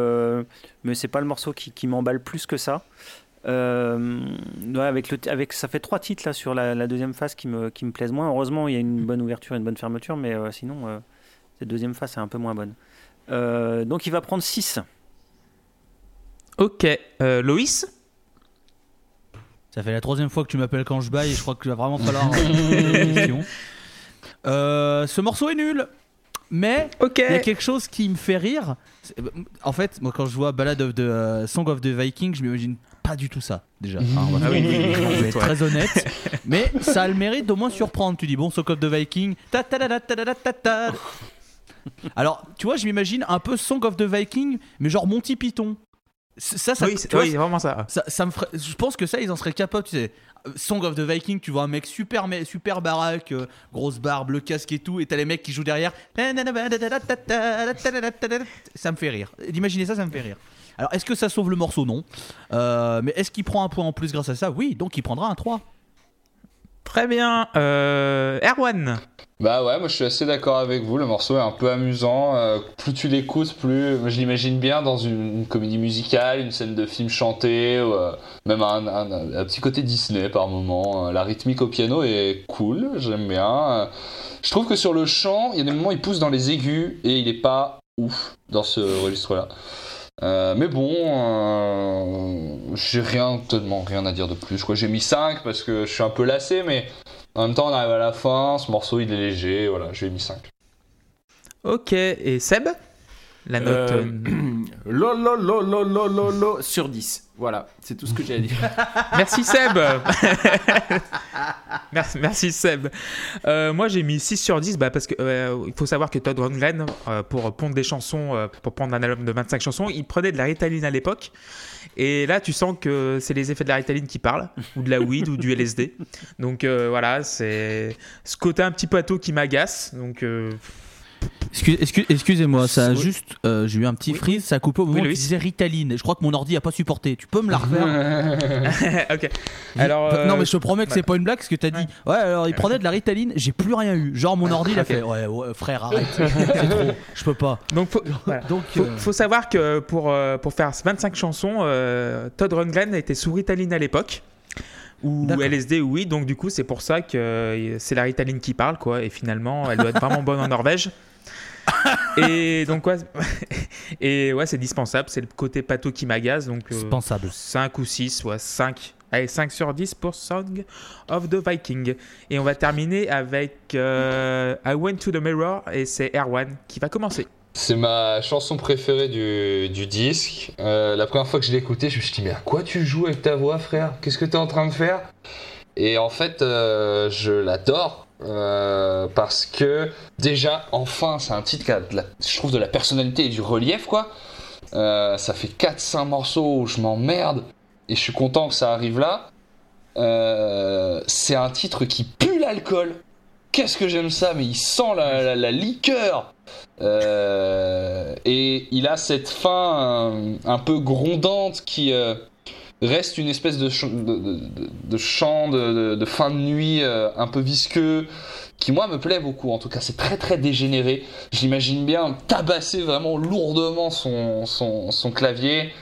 S3: mais c'est pas le morceau qui, m'emballe plus que ça. Ouais, avec le, avec, ça fait trois titres là sur la, deuxième phase qui me, qui me plaisent moins. Heureusement, il y a une bonne ouverture et une bonne fermeture, mais sinon, cette deuxième phase est un peu moins bonne. Donc il va prendre 6.
S4: Ok, Loïs?
S2: Ça fait la troisième fois que tu m'appelles quand je baille et je crois que tu vas vraiment falloir. euh, ce morceau est nul, mais il y a quelque chose qui me fait rire. Euh, en fait, moi quand je vois Ballad of the euh, Song of the Viking, je m'imagine pas du tout ça déjà. Enfin, on va
S4: ah
S2: faire
S4: une...
S2: très honnête, mais ça a le mérite d'au moins surprendre. Tu dis bon, Song of the Viking, ta ta ta ta ta ta. Oh. Alors, tu vois, je m'imagine un peu Song of the Viking, mais genre Monty Python. Ça, ça,
S4: oui, c'est oui, vraiment ça.
S2: ça, ça me ferait, je pense que ça, ils en seraient capables. Tu sais, Song of the Viking, tu vois un mec super, super baraque, euh, grosse barbe, le casque et tout, et t'as les mecs qui jouent derrière. Ça me fait rire. D'imaginer ça, ça me fait rire. Alors, est-ce que ça sauve le morceau? Non. Euh, mais est-ce qu'il prend un point en plus grâce à ça? Oui, donc il prendra un 3.
S4: Très bien. Euh, Erwan
S5: Bah ouais, moi je suis assez d'accord avec vous. Le morceau est un peu amusant. Euh, plus tu l'écoutes, plus je l'imagine bien dans une, comédie musicale, une scène de film chanté, euh, même un, petit côté Disney par moment. Euh, La rythmique au piano est cool, j'aime bien. Je trouve que sur le chant, il y a des moments où il pousse dans les aigus et il est pas ouf dans ce registre-là. Mais bon, j'ai rien, tellement rien à dire de plus. J'ai mis 5 parce que je suis un peu lassé, mais en même temps, on arrive à la fin, ce morceau il est léger, voilà, j'ai mis 5.
S4: Ok, et Seb La note.
S1: Euh,
S4: euh,
S1: lo, lo, lo, lo, lo, lo, lo, sur 10. Voilà, c'est tout ce que j'ai à dire.
S4: Merci Seb merci, merci Seb. Euh, moi j'ai mis 6 sur 10 bah, parce que euh, il faut savoir que Todd Rundgren, euh, pour pondre des chansons, euh, pour prendre un album de 25 chansons, il prenait de la Ritaline à l'époque. Et là tu sens que c'est les effets de la Ritaline qui parlent, ou de la weed, ou du LSD. Donc euh, voilà, c'est ce côté un petit peu qui m'agace. Donc euh,
S2: Excuse- excuse- Excusez-moi, ça a juste. euh, J'ai eu un petit
S3: Oui.
S2: freeze, ça a coupé au moment
S4: Oui,
S2: où tu disais Ritaline. Je crois que mon ordi a pas supporté. Tu peux me la refaire
S4: ok. Alors,
S2: Non,
S4: euh,
S2: mais je te promets que c'est pas une blague ce que t'as dit. Ouais, alors il prenait de la Ritaline, j'ai plus rien eu. Genre mon ordi il a fait Ouais, ouais, frère, arrête. c'est trop, je peux pas.
S4: donc, faut, voilà.
S2: Donc,
S4: Faut,
S2: euh,
S4: faut savoir que pour, euh, pour faire 25 chansons, euh, Todd Rundgren était sous Ritaline à l'époque. Ou. LSD, oui. Donc, du coup, c'est pour ça que euh, c'est la Ritaline qui parle, quoi. Et finalement, elle doit être vraiment bonne en Norvège. Et donc, ouais, et ouais c'est dispensable. C'est le côté pato qui m'agace. Donc, euh,
S2: dispensable.
S4: 5 ou 6, ouais, 5. Allez, 5 sur 10 pour Song of the Viking. Et on va terminer avec euh, I Went to the Mirror et c'est Erwan qui va commencer.
S5: C'est ma chanson préférée du, du disque. Euh, la première fois que je l'ai écoutée, je me suis dit, mais à quoi tu joues avec ta voix, frère? Qu'est-ce que tu es en train de faire? Et en fait, euh, je l'adore. Euh, parce que déjà, enfin, c'est un titre qui a, de la- je trouve, de la personnalité et du relief, quoi. Euh, ça fait 4-5 morceaux où je m'emmerde et je suis content que ça arrive là. Euh, c'est un titre qui pue l'alcool. Qu'est-ce que j'aime ça, mais il sent la, liqueur. Et il a cette fin un, peu grondante qui reste une espèce de, ch- de, de- de- de chant de, fin de nuit euh, un peu visqueux qui moi me plaît beaucoup. En tout cas c'est très très dégénéré. J'imagine bien tabasser vraiment lourdement son, son, son clavier.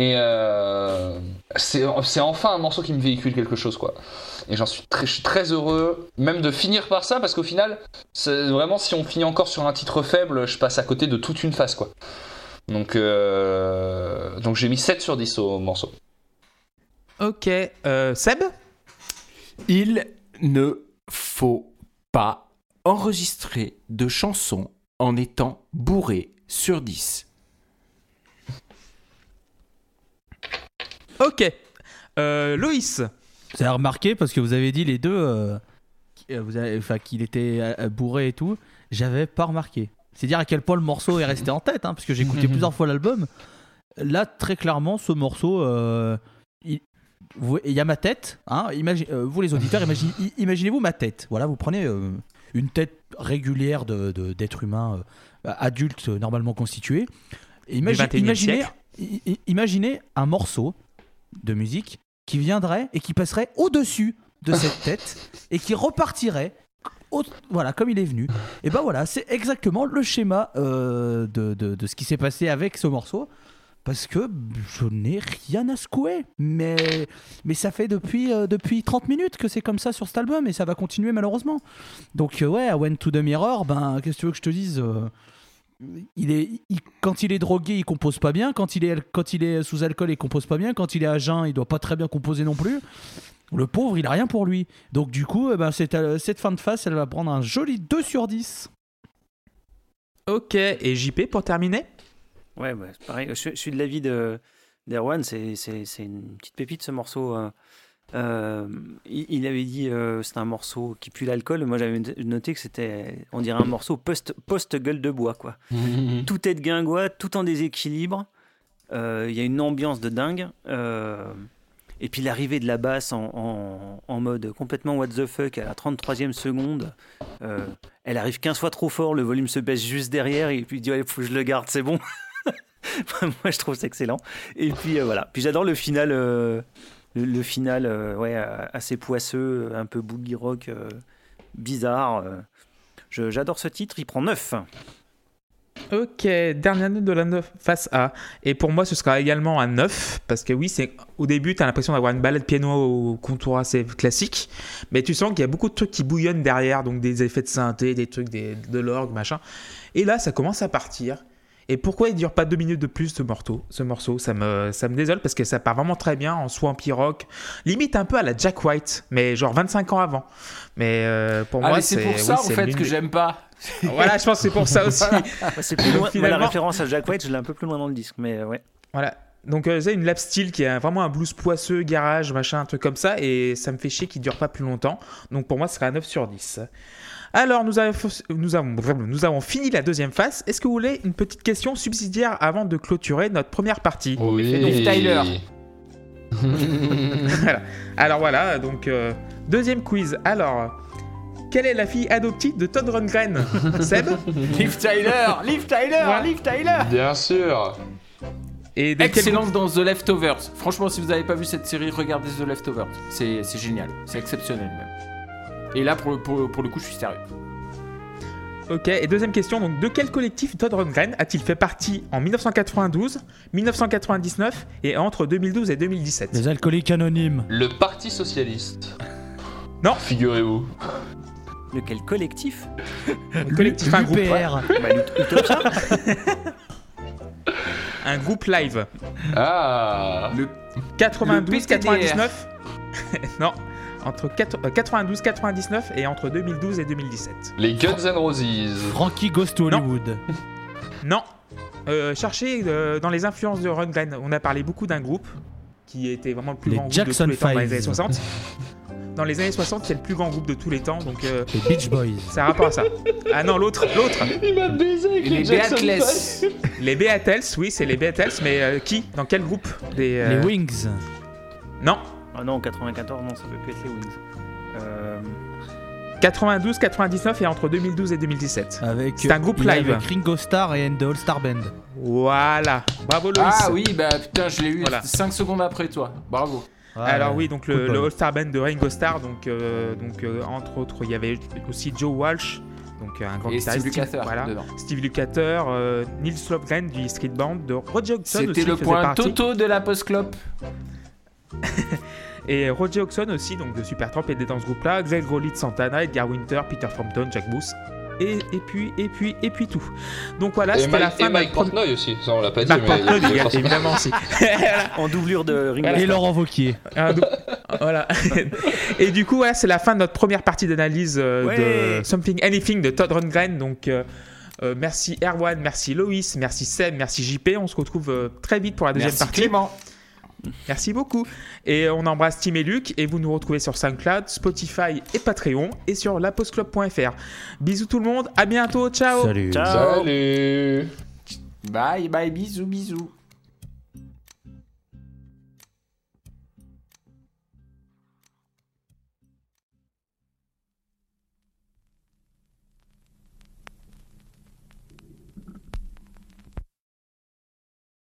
S5: Et euh, c'est enfin un morceau qui me véhicule quelque chose quoi. Et j'en suis très, je suis très heureux même de finir par ça parce qu'au final vraiment si on finit encore sur un titre faible je passe à côté de toute une phase quoi. Donc, euh, donc j'ai mis 7 sur 10 au morceau
S4: Ok, euh, Seb?
S1: Il ne faut pas enregistrer de chansons en étant bourré sur 10.
S4: Ok. Euh, Loïs?
S2: Vous avez remarqué parce que vous avez dit les deux euh, qui- vous avez- enfin, qu'il était euh, bourré et tout. J'avais pas remarqué. C'est dire à quel point le morceau est resté en tête, hein, parce que j'ai écouté plusieurs fois l'album. Là, très clairement, ce morceau, euh, il y a ma tête. Hein, euh, vous les auditeurs, imagine- imaginez-vous ma tête. Voilà, vous prenez euh, une tête régulière de, de- d'être humain euh, adulte normalement constitué. Et imagi-
S4: 21e
S2: imaginez, i- un morceau de musique qui viendrait et qui passerait au-dessus de cette tête et qui repartirait voilà comme il est venu. Et ben voilà, c'est exactement le schéma euh, de, de- de ce qui s'est passé avec ce morceau. Parce que je n'ai rien à secouer. Mais, mais ça fait depuis, euh, depuis 30 minutes que c'est comme ça sur cet album et ça va continuer malheureusement. Donc, euh, ouais, Went to the Mirror, ben, qu'est-ce que tu veux que je te dise euh, il est, quand il est drogué, il compose pas bien. Quand il est, quand il est sous alcool, il compose pas bien. Quand il est à jeun, il doit pas très bien composer non plus. Le pauvre, il a rien pour lui. Donc, du coup, eh ben, cette, euh, cette fin de face, elle va prendre un joli 2 sur 10.
S4: Ok, et JP pour terminer?
S3: Ouais, bah, c'est pareil. Je, je suis de l'avis de d'Erwan. C'est, c'est, c'est une petite pépite ce morceau. euh. Euh, il, il avait dit euh, c'est un morceau qui pue l'alcool. Moi j'avais noté que c'était, on dirait un morceau post, post-gueule de bois. quoi. Tout est de guingois, tout en déséquilibre. Euh, Il y a une ambiance de dingue. Euh, et puis l'arrivée de la basse en, en- en mode complètement what the fuck à la 33e seconde. Elle arrive 15 fois trop fort, le volume se baisse juste derrière et puis il dit ouais, faut que je le garde, c'est bon. Moi je trouve c'est excellent. Et puis euh, voilà. Puis j'adore le final, euh, le, final euh, ouais, assez poisseux, un peu boogie rock bizarre. J'adore ce titre, il prend 9.
S4: Ok, dernière note de la neuf- face A. Et pour moi, ce sera également un 9. Parce que oui, c'est au début, tu as l'impression d'avoir une balade piano au contour assez classique. Mais tu sens qu'il y a beaucoup de trucs qui bouillonnent derrière. Donc des effets de synthé, des trucs des- de l'orgue, machin. Et là, ça commence à partir. Et pourquoi il dure pas deux minutes de plus ce morceau Ce morceau, ça me, ça me désole parce que ça part vraiment très bien en swampy rock, limite un peu à la Jack White, mais genre 25 ans avant. Mais euh, pour
S1: Ah,
S4: moi,
S1: c'est pour
S4: oui,
S1: ça en fait que j'aime pas.
S4: Voilà, je pense que c'est pour ça aussi.
S3: C'est plus loin.
S4: Finalement-
S3: la référence à Jack White, je l'ai un peu plus loin dans le disque, mais ouais.
S4: Voilà. Donc euh, c'est une lap style qui est vraiment un blues poisseux, garage, machin, un truc comme ça, et ça me fait chier qu'il dure pas plus longtemps. Donc pour moi, ce serait un 9 sur 10. Alors, nous avons, nous avons, nous avons fini la deuxième phase. Est-ce que vous voulez une petite question subsidiaire avant de clôturer notre première partie?
S5: Oui.
S1: Liv Tyler.
S4: Voilà. Alors voilà, donc euh, deuxième quiz. Alors, Quelle est la fille adoptive de Todd Rundgren? Seb?
S1: Liv Tyler Liv Tyler
S4: Ouais.
S1: Liv Tyler
S5: Bien sûr.
S4: Et de quel
S1: Excellente dans The Leftovers. Franchement, si vous n'avez pas vu cette série, regardez The Leftovers. C'est c'est génial. C'est exceptionnel même. Et là, pour, le- pour, pour le coup, je suis sérieux.
S4: Ok, et deuxième question, donc de quel collectif Todd Rundgren a-t-il fait partie en 1992, 1999 et entre 2012 et 2017
S2: Les alcooliques anonymes.
S5: Le Parti Socialiste.
S4: Non.
S5: Figurez-vous.
S3: Lequel collectif?
S4: Un collectif, un groupe.
S3: Bah,
S4: un groupe live.
S5: Ah.
S1: Le
S4: 92,
S1: Le PTDR.
S4: 99 Non, entre quatre- euh, 92, 99 et entre 2012 et 2017.
S5: Les Guns N' Roses.
S2: Frankie Goes to. Hollywood.
S4: Non. Euh, cherchez euh, dans les influences de Rundgren. On a parlé beaucoup d'un groupe qui était vraiment le plus
S2: Les
S4: grand
S2: Jackson
S4: groupe de tous les temps dans les années 60. Dans les années 60, c'est le plus grand groupe de tous les temps, donc euh,
S2: Les Beach Boys.
S4: ça a rapport à ça. Ah non, l'autre, l'autre.
S5: Il m'a baisé avec
S1: Les
S5: Jackson
S1: Beatles.
S4: Les Beatles, oui, c'est les Beatles, mais euh, qui? Dans quel groupe? Des, euh,
S2: Les Wings.
S4: Non.
S3: Ah non, 94, non, ça peut plus être les Wings. Euh,
S4: 92, 99 et entre 2012 et 2017.
S2: Avec,
S4: C'est un groupe live.
S2: Avec Ringo Starr et And the All Star Band.
S4: Voilà. Bravo Loïs.
S1: Ah oui, bah putain, je l'ai eu
S4: Voilà.
S1: 5 secondes après toi. Bravo.
S4: Alors oui, donc le, le All-Star Band de Ringo Starr, donc, euh, donc euh, entre autres, il y avait aussi Joe Walsh, donc euh, un grand
S1: Et
S4: guitariste.
S1: Steve Lukather
S4: voilà.
S1: dedans.
S4: Steve Lukather, euh, Neil Lofgren du Street Band, de Roger Hodgson aussi
S1: C'était le point
S4: partie.
S1: Toto de la post-clop.
S4: Et Roger Hodgson aussi, donc de Supertramp, était dans ce groupe-là. Greg Rowley de Santana, Edgar Winter, Peter Frampton, Jack Booth. Et, et puis, et puis, et puis tout. Donc voilà,
S5: Et
S4: c'était la
S5: Mike,
S4: fin
S5: et Mike Portnoy aussi, ça on l'a pas dit, mais
S4: Portnoy,
S5: il forcément-
S4: évidemment aussi.
S3: en doublure de Ringo
S2: Et. Laurent Vauquier.
S4: Dou- voilà. Et du coup, voilà, c'est la fin de notre première partie d'analyse euh,
S3: Ouais.
S4: de Something Anything de Todd Rundgren. Donc, euh, euh, merci Erwan, merci Loïs, merci Seb, merci JP. On se retrouve très vite pour la deuxième
S1: Merci
S4: partie.
S1: Clément.
S4: Merci beaucoup. Et on embrasse Tim et Luc. Et vous nous retrouvez sur SoundCloud, Spotify et Patreon. Et sur lapostclub.fr. Bisous tout le monde. À bientôt. Ciao.
S2: Salut.
S3: Ciao.
S5: Salut
S1: Bye bye, bisous bisous.